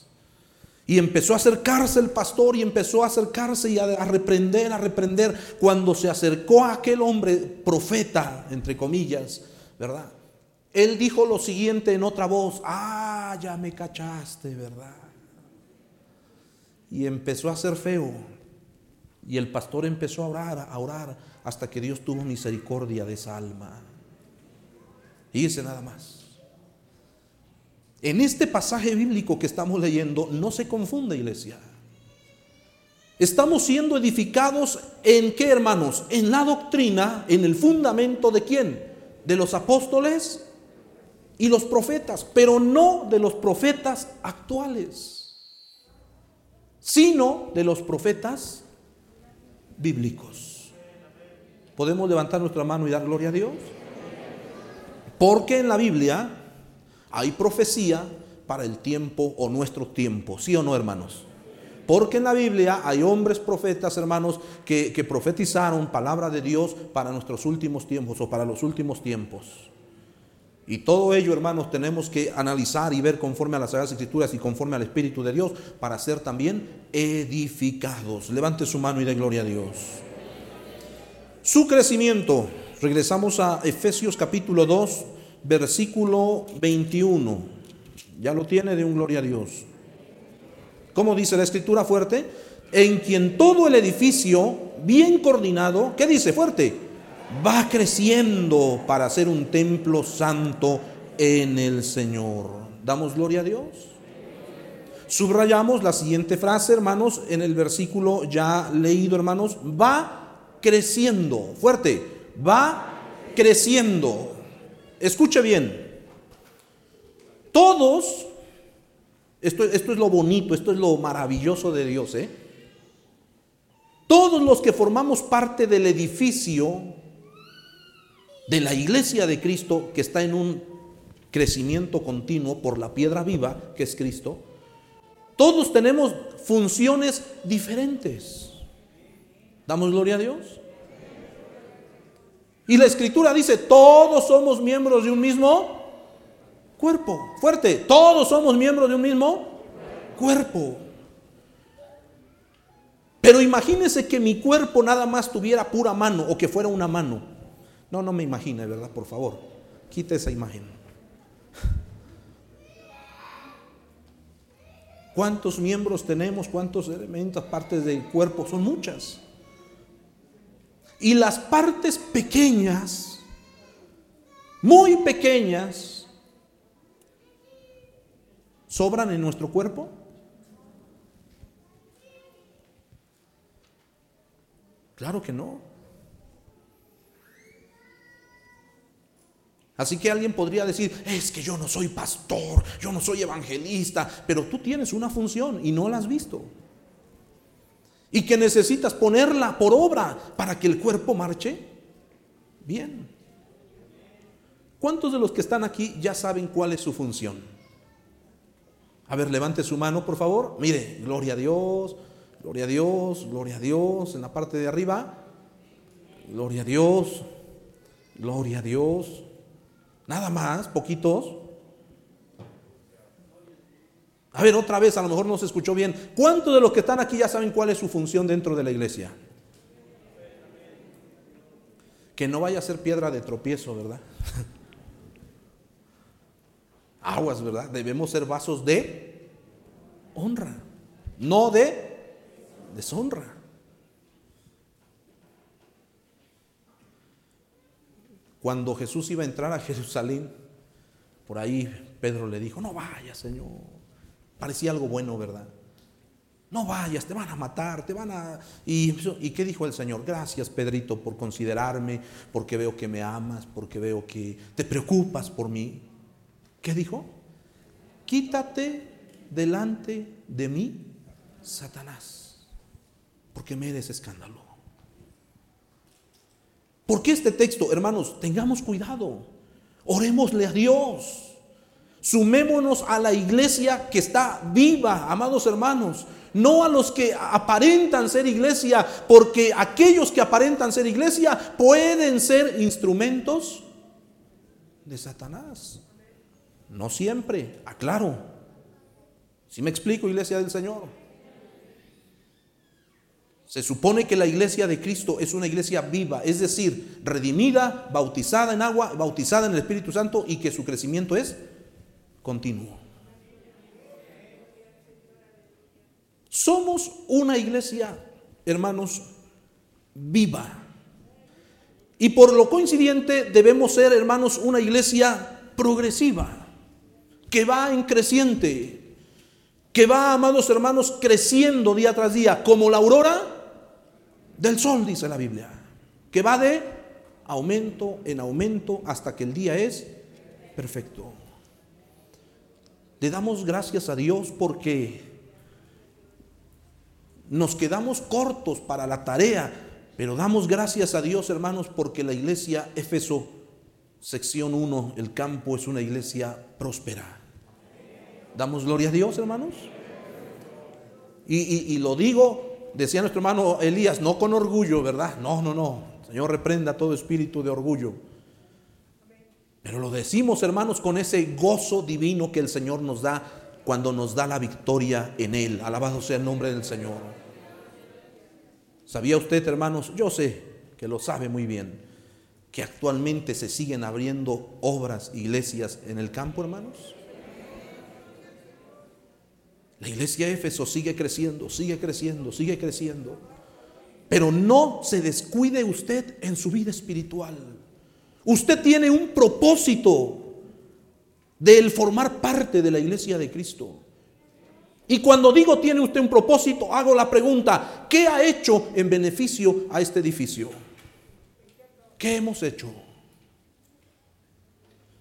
Y empezó a acercarse el pastor y empezó a acercarse y a, reprender, a reprender. Cuando se acercó a aquel hombre, profeta, entre comillas, ¿verdad? Él dijo lo siguiente en otra voz, ah, ya me cachaste, ¿verdad? Y empezó a ser feo. Y el pastor empezó a orar, a orar, hasta que Dios tuvo misericordia de esa alma. Y ese nada más. En este pasaje bíblico que estamos leyendo, no se confunde, iglesia. Estamos siendo edificados en qué, hermanos? En la doctrina, en el fundamento de quién? De los apóstoles y los profetas, pero no de los profetas actuales, sino de los profetas bíblicos. ¿Podemos levantar nuestra mano y dar gloria a Dios? Porque en la Biblia hay profecía para el tiempo o nuestro tiempo, ¿sí o no, hermanos? Porque en la Biblia hay hombres profetas, hermanos, que, profetizaron palabra de Dios para nuestros últimos tiempos o para los últimos tiempos. Y todo ello, hermanos, tenemos que analizar y ver conforme a las Sagradas Escrituras y conforme al Espíritu de Dios para ser también edificados. Levante su mano y dé gloria a Dios. Su crecimiento. Regresamos a Efesios capítulo 2, versículo 21. Ya lo tiene de un gloria a Dios. ¿Cómo dice la escritura fuerte? En quien todo el edificio, bien coordinado, ¿qué dice fuerte? Va creciendo para ser un templo santo en el Señor. ¿Damos gloria a Dios? Subrayamos la siguiente frase, hermanos, en el versículo ya leído, hermanos. Va creciendo, fuerte, va creciendo. Escuche bien. Todos, esto, esto, es lo bonito, esto es lo maravilloso de Dios, ¿eh? Todos los que formamos parte del edificio de la iglesia de Cristo, que está en un crecimiento continuo por la piedra viva, que es Cristo, todos tenemos funciones diferentes. ¿Damos gloria a Dios? Y la escritura dice, todos somos miembros de un mismo cuerpo. Fuerte, todos somos miembros de un mismo cuerpo. Pero imagínese que mi cuerpo nada más tuviera pura mano o que fuera una mano. No, no me imagine, ¿verdad? Por favor, quite esa imagen. ¿Cuántos miembros tenemos? ¿Cuántos elementos, partes del cuerpo? Son muchas. Y las partes pequeñas, muy pequeñas, sobran en nuestro cuerpo. Claro que no. Así que alguien podría decir, es que yo no soy pastor, yo no soy evangelista, pero tú tienes una función y no la has visto. Y que necesitas ponerla por obra para que el cuerpo marche bien. ¿Cuántos de los que están aquí ya saben cuál es su función? A ver, levante su mano, por favor. Mire, gloria a Dios, gloria a Dios, gloria a Dios. En la parte de arriba, gloria a Dios, gloria a Dios. Nada más, poquitos. A ver, otra vez, a lo mejor no se escuchó bien. ¿Cuántos de los que están aquí ya saben cuál es su función dentro de la iglesia? Que no vaya a ser piedra de tropiezo, ¿verdad? [LAUGHS] Aguas, ¿verdad? Debemos ser vasos de honra, no de deshonra. Cuando Jesús iba a entrar a Jerusalén, por ahí Pedro le dijo, no vayas, Señor. Parecía algo bueno, ¿verdad? No vayas, te van a matar, te van a... ¿Y, ¿Y qué dijo el Señor? Gracias, Pedrito, por considerarme, porque veo que me amas, porque veo que te preocupas por mí. ¿Qué dijo? Quítate delante de mí, Satanás, porque me eres escándalo. ¿Por qué este texto, hermanos? Tengamos cuidado. Orémosle a Dios. Sumémonos a la iglesia que está viva, amados hermanos. No a los que aparentan ser iglesia, porque aquellos que aparentan ser iglesia pueden ser instrumentos de Satanás. No siempre, aclaro. Si me explico, iglesia del Señor? Se supone que la iglesia de Cristo es una iglesia viva, es decir, redimida, bautizada en agua, bautizada en el Espíritu Santo y que su crecimiento es continuo. Somos una iglesia, hermanos, viva. Y por lo coincidente debemos ser, hermanos, una iglesia progresiva, que va en creciente, que va, amados hermanos, creciendo día tras día, como la aurora del sol, dice la Biblia, que va de aumento en aumento hasta que el día es perfecto. Le damos gracias a Dios porque nos quedamos cortos para la tarea, pero damos gracias a Dios, hermanos, porque la iglesia Éfeso, sección 1, el campo es una iglesia próspera. Damos gloria a Dios, hermanos. Y, y lo digo decía nuestro hermano Elías, no con orgullo, ¿verdad? No, no, no. Señor reprenda todo espíritu de orgullo. Pero lo decimos, hermanos, con ese gozo divino que el Señor nos da cuando nos da la victoria en Él. Alabado sea el nombre del Señor. ¿Sabía usted, hermanos? Yo sé que lo sabe muy bien, que actualmente se siguen abriendo obras, iglesias en el campo, hermanos. La iglesia de Éfeso sigue creciendo, sigue creciendo, sigue creciendo. Pero no se descuide usted en su vida espiritual. Usted tiene un propósito del formar parte de la iglesia de Cristo. Y cuando digo tiene usted un propósito, hago la pregunta, ¿qué ha hecho en beneficio a este edificio? ¿Qué hemos hecho?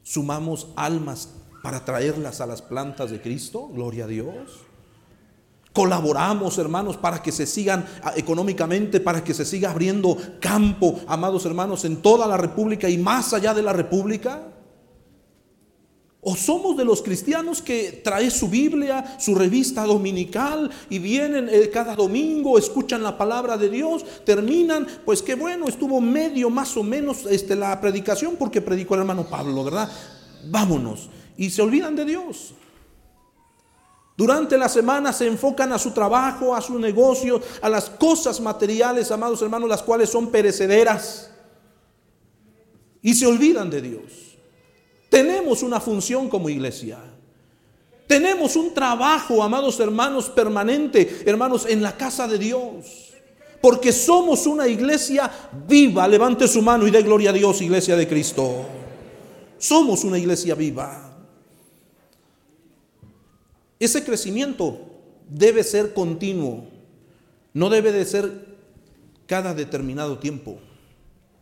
¿Sumamos almas para traerlas a las plantas de Cristo? Gloria a Dios. Colaboramos, hermanos, para que se sigan ah, económicamente, para que se siga abriendo campo, amados hermanos, en toda la República y más allá de la República. ¿O somos de los cristianos que trae su Biblia, su revista dominical y vienen eh, cada domingo, escuchan la palabra de Dios, terminan, pues qué bueno, estuvo medio más o menos este, la predicación porque predicó el hermano Pablo, ¿verdad? Vámonos. Y se olvidan de Dios. Durante la semana se enfocan a su trabajo, a su negocio, a las cosas materiales, amados hermanos, las cuales son perecederas. y se olvidan de Dios. Tenemos una función como iglesia. Tenemos un trabajo, amados hermanos, permanente, hermanos, en la casa de Dios. Porque somos una iglesia viva. Levante su mano y dé gloria a Dios, iglesia de Cristo. Somos una iglesia viva. Ese crecimiento debe ser continuo. No debe de ser cada determinado tiempo.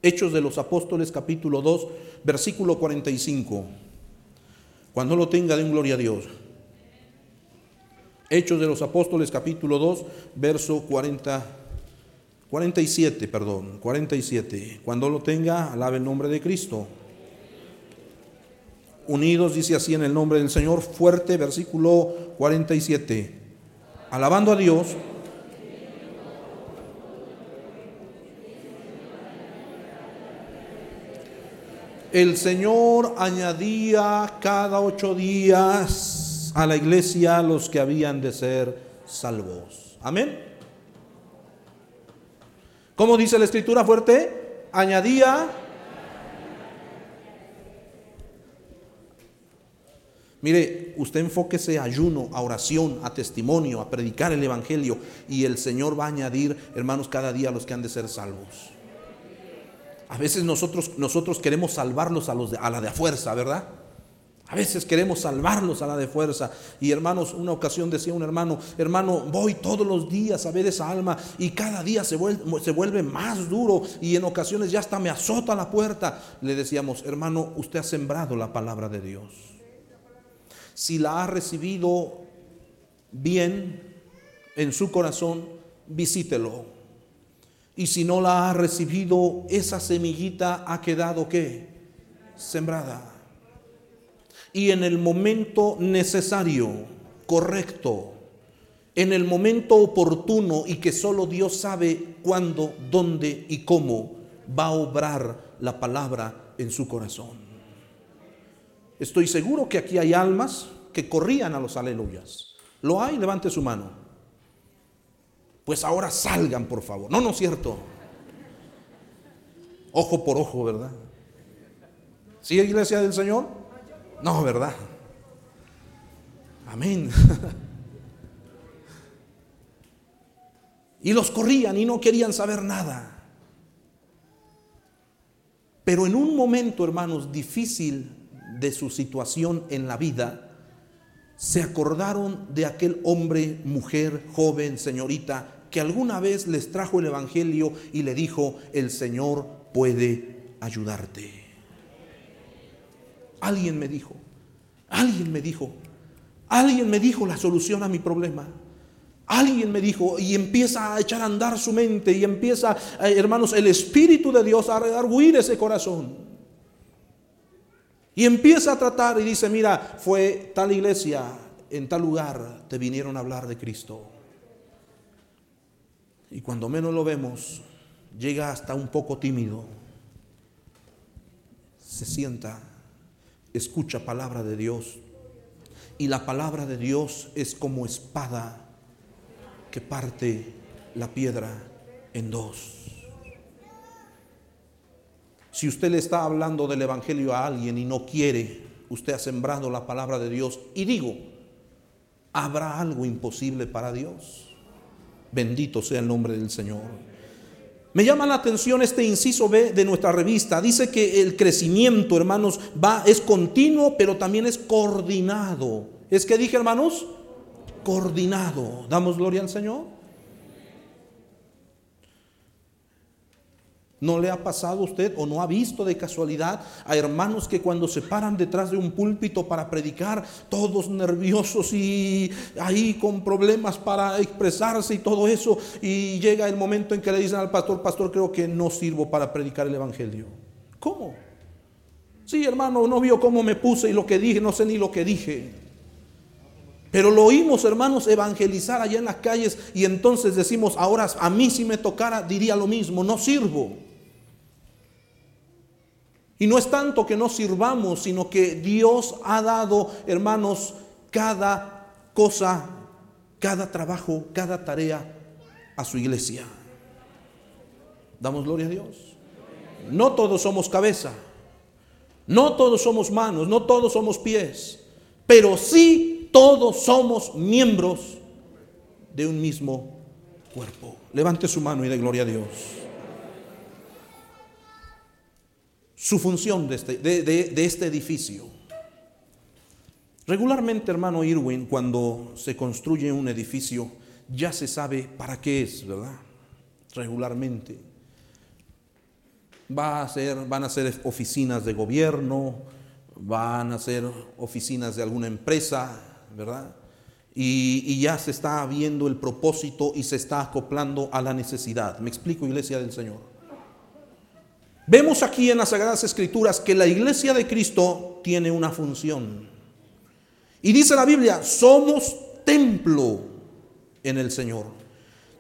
Hechos de los Apóstoles capítulo 2, versículo 45. Cuando lo tenga, den gloria a Dios. Hechos de los Apóstoles capítulo 2, verso 40, 47, perdón, 47. Cuando lo tenga, alabe el nombre de Cristo. Unidos, dice así en el nombre del Señor, fuerte, versículo 47. Alabando a Dios. El Señor añadía cada ocho días a la iglesia los que habían de ser salvos. Amén. ¿Cómo dice la escritura fuerte? Añadía. Mire, usted enfóquese a ayuno, a oración, a testimonio, a predicar el Evangelio y el Señor va a añadir, hermanos, cada día a los que han de ser salvos. A veces nosotros, nosotros queremos salvarlos a, los a la de fuerza, ¿verdad? A veces queremos salvarlos a la de fuerza. Y hermanos, una ocasión decía un hermano, hermano, voy todos los días a ver esa alma y cada día se vuelve, se vuelve más duro y en ocasiones ya hasta me azota la puerta. Le decíamos, hermano, usted ha sembrado la palabra de Dios. Si la ha recibido bien en su corazón, visítelo. Y si no la ha recibido, esa semillita ha quedado qué? Sembrada y en el momento necesario, correcto, en el momento oportuno y que solo Dios sabe cuándo, dónde y cómo va a obrar la palabra en su corazón. Estoy seguro que aquí hay almas que corrían a los aleluyas. ¿Lo hay? Levante su mano. Pues ahora salgan, por favor. No, no es cierto. Ojo por ojo, ¿verdad? ¿Sí, iglesia del Señor? No, ¿verdad? Amén. [LAUGHS] Y los corrían y no querían saber nada. Pero en un momento, hermanos, difícil de su situación en la vida, se acordaron de aquel hombre, mujer, joven, señorita, que alguna vez les trajo el Evangelio y le dijo, el Señor puede ayudarte. Alguien me dijo, alguien me dijo, alguien me dijo la solución a mi problema. Alguien me dijo y empieza a echar a andar su mente y empieza, eh, hermanos, el Espíritu de Dios a redarguir ese corazón. Y empieza a tratar y dice, mira, fue tal iglesia, en tal lugar te vinieron a hablar de Cristo. Y cuando menos lo vemos, llega hasta un poco tímido, se sienta escucha palabra de Dios. Y la palabra de Dios es como espada que parte la piedra en dos. Si usted le está hablando del Evangelio a alguien y no quiere, usted ha sembrado la palabra de Dios. Y digo, ¿habrá algo imposible para Dios? Bendito sea el nombre del Señor. Me llama la atención este inciso B de nuestra revista. Dice que el crecimiento, hermanos, va es continuo, pero también es coordinado. ¿Es que dije, hermanos? Coordinado. ¿Damos gloria al Señor? ¿No le ha pasado a usted o no ha visto de casualidad a hermanos que cuando se paran detrás de un púlpito para predicar, todos nerviosos y ahí con problemas para expresarse y todo eso, y llega el momento en que le dicen al pastor, pastor, creo que no sirvo para predicar el Evangelio? ¿Cómo? Sí, hermano, no vio cómo me puse y lo que dije, no sé ni lo que dije. Pero lo oímos, hermanos, evangelizar allá en las calles y entonces decimos, ahora a mí si me tocara diría lo mismo, no sirvo. Y no es tanto que no sirvamos, sino que Dios ha dado, hermanos, cada cosa, cada trabajo, cada tarea a su iglesia. Damos gloria a Dios. No todos somos cabeza, No todos somos manos, no todos somos pies, pero sí todos somos miembros de un mismo cuerpo. Levante su mano y dé gloria a Dios. Su función de este, de, de este edificio. Regularmente, hermano Irwin, cuando se construye un edificio, ya se sabe para qué es, ¿verdad? Regularmente. Va a ser, van a ser oficinas de gobierno, van a ser oficinas de alguna empresa, ¿verdad? Y, y, ya se está viendo el propósito y se está acoplando a la necesidad. ¿Me explico, iglesia del Señor? Vemos aquí en las Sagradas Escrituras que la iglesia de Cristo tiene una función. Y dice la Biblia, somos templo en el Señor.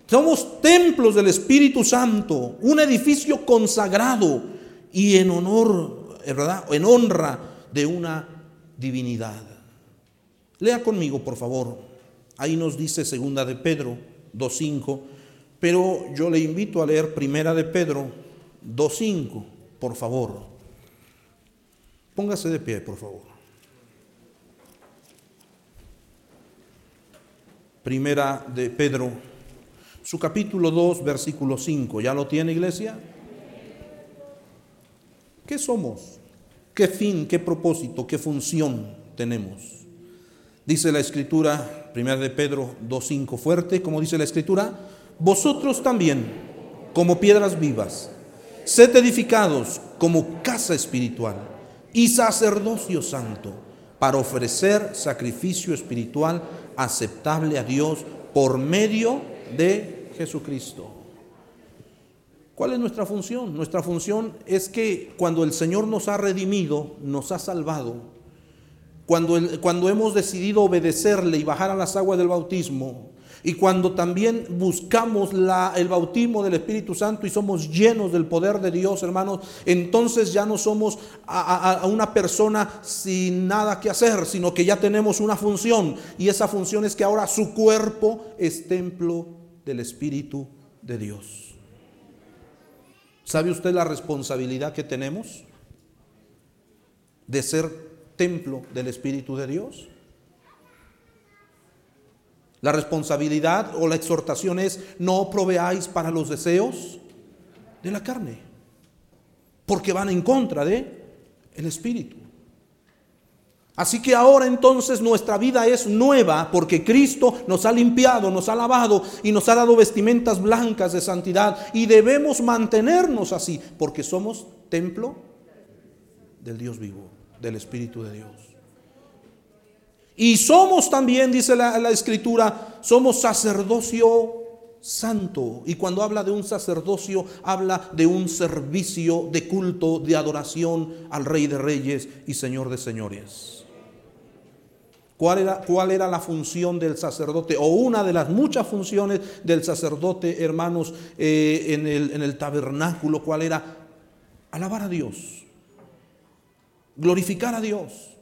Somos templos del Espíritu Santo, un edificio consagrado y en honor, ¿verdad? En honra de una divinidad. Lea conmigo, por favor. Ahí nos dice segunda de Pedro 2.5, pero yo le invito a leer primera de Pedro 2.5, por favor. Póngase de pie, por favor. Primera de Pedro, su capítulo 2, versículo 5. ¿Ya lo tiene, iglesia? ¿Qué somos? ¿Qué fin, qué propósito, qué función tenemos? Dice la escritura, primera de Pedro 2.5 fuerte, como dice la escritura, vosotros también, como piedras vivas, sed edificados como casa espiritual y sacerdocio santo para ofrecer sacrificio espiritual aceptable a Dios por medio de Jesucristo. ¿Cuál es nuestra función? Nuestra función es que cuando el Señor nos ha redimido, nos ha salvado, cuando, cuando hemos decidido obedecerle y bajar a las aguas del bautismo, y cuando también buscamos la, el bautismo del Espíritu Santo y somos llenos del poder de Dios, hermanos, entonces ya no somos a, a, una persona sin nada que hacer, sino que ya tenemos una función. Y esa función es que ahora su cuerpo es templo del Espíritu de Dios. ¿Sabe usted la responsabilidad que tenemos de ser templo del Espíritu de Dios? La responsabilidad o la exhortación es no proveáis para los deseos de la carne, porque van en contra de el Espíritu. Así que ahora entonces nuestra vida es nueva porque Cristo nos ha limpiado, nos ha lavado y nos ha dado vestimentas blancas de santidad y debemos mantenernos así porque somos templo del Dios vivo, del Espíritu de Dios. Y somos también, dice la, la escritura, somos sacerdocio santo. Y cuando habla de un sacerdocio, habla de un servicio de culto, de adoración al Rey de Reyes y Señor de Señores. ¿Cuál era, ¿Cuál era, la función del sacerdote? O una de las muchas funciones del sacerdote, hermanos, eh, en, el, en el tabernáculo. ¿Cuál era? Alabar a Dios. Glorificar a Dios.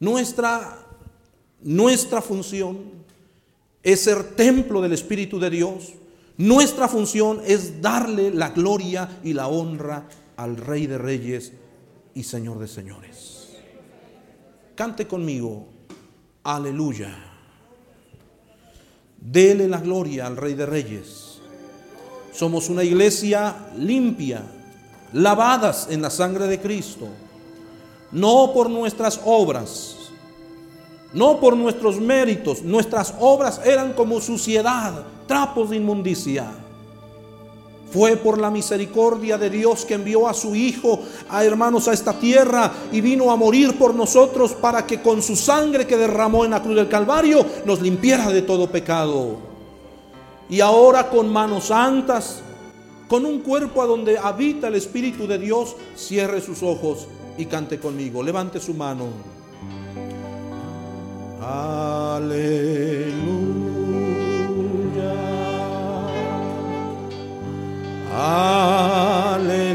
Nuestra, nuestra función es ser templo del Espíritu de Dios. Nuestra función es darle la gloria y la honra al Rey de Reyes y Señor de Señores. Cante conmigo, aleluya. Dele la gloria al Rey de Reyes. Somos una iglesia limpia, lavadas en la sangre de Cristo, no por nuestras obras, no por nuestros méritos. Nuestras obras eran como suciedad, trapos de inmundicia. Fue por la misericordia de Dios que envió a su Hijo, a hermanos, a esta tierra y vino a morir por nosotros para que con su sangre que derramó en la cruz del Calvario nos limpiara de todo pecado. Y ahora con manos santas, con un cuerpo a donde habita el Espíritu de Dios, cierre sus ojos y cante conmigo. Levante su mano. Aleluya. Aleluya.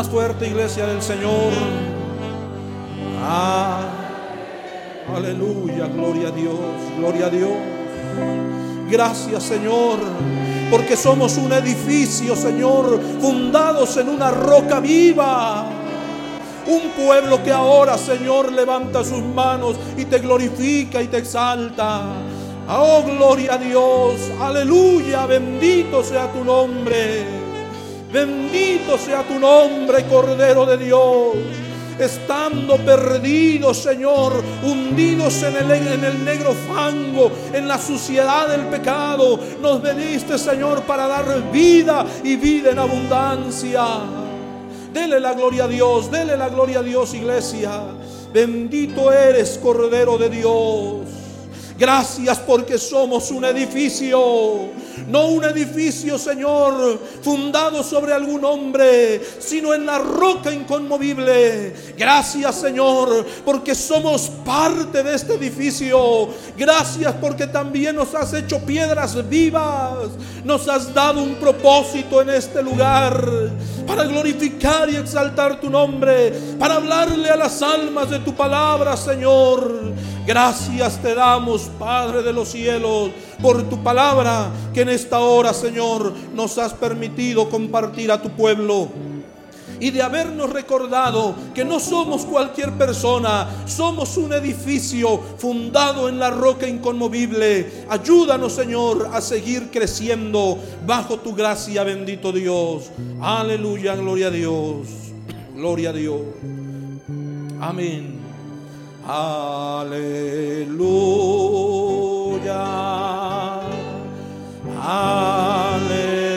Más fuerte, iglesia del Señor. Ah, aleluya, gloria a Dios, gloria a Dios. Gracias, Señor, porque somos un edificio, Señor, fundados en una roca viva. Un pueblo que ahora, Señor, levanta sus manos y te glorifica y te exalta. Oh, gloria a Dios. Aleluya. Bendito sea tu nombre. Bendito sea tu nombre, Cordero de Dios. Estando perdidos, Señor, hundidos en el, negro fango, en la suciedad del pecado, nos veniste, Señor, para dar vida y vida en abundancia. Dele la gloria a Dios, dele la gloria a Dios, iglesia. Bendito eres, Cordero de Dios. Gracias porque somos un edificio, no un edificio, Señor, fundado sobre algún hombre, sino en la roca inconmovible. Gracias, Señor, porque somos parte de este edificio. Gracias porque también nos has hecho piedras vivas. Nos has dado un propósito en este lugar para glorificar y exaltar tu nombre, para hablarle a las almas de tu palabra, Señor. Gracias te damos, Padre de los cielos, por tu palabra que en esta hora, Señor, nos has permitido compartir a tu pueblo y de habernos recordado que no somos cualquier persona, somos un edificio fundado en la roca inconmovible. Ayúdanos, Señor, a seguir creciendo bajo tu gracia, bendito Dios. Aleluya, gloria a Dios. Gloria a Dios. Amén. Aleluya. Aleluya.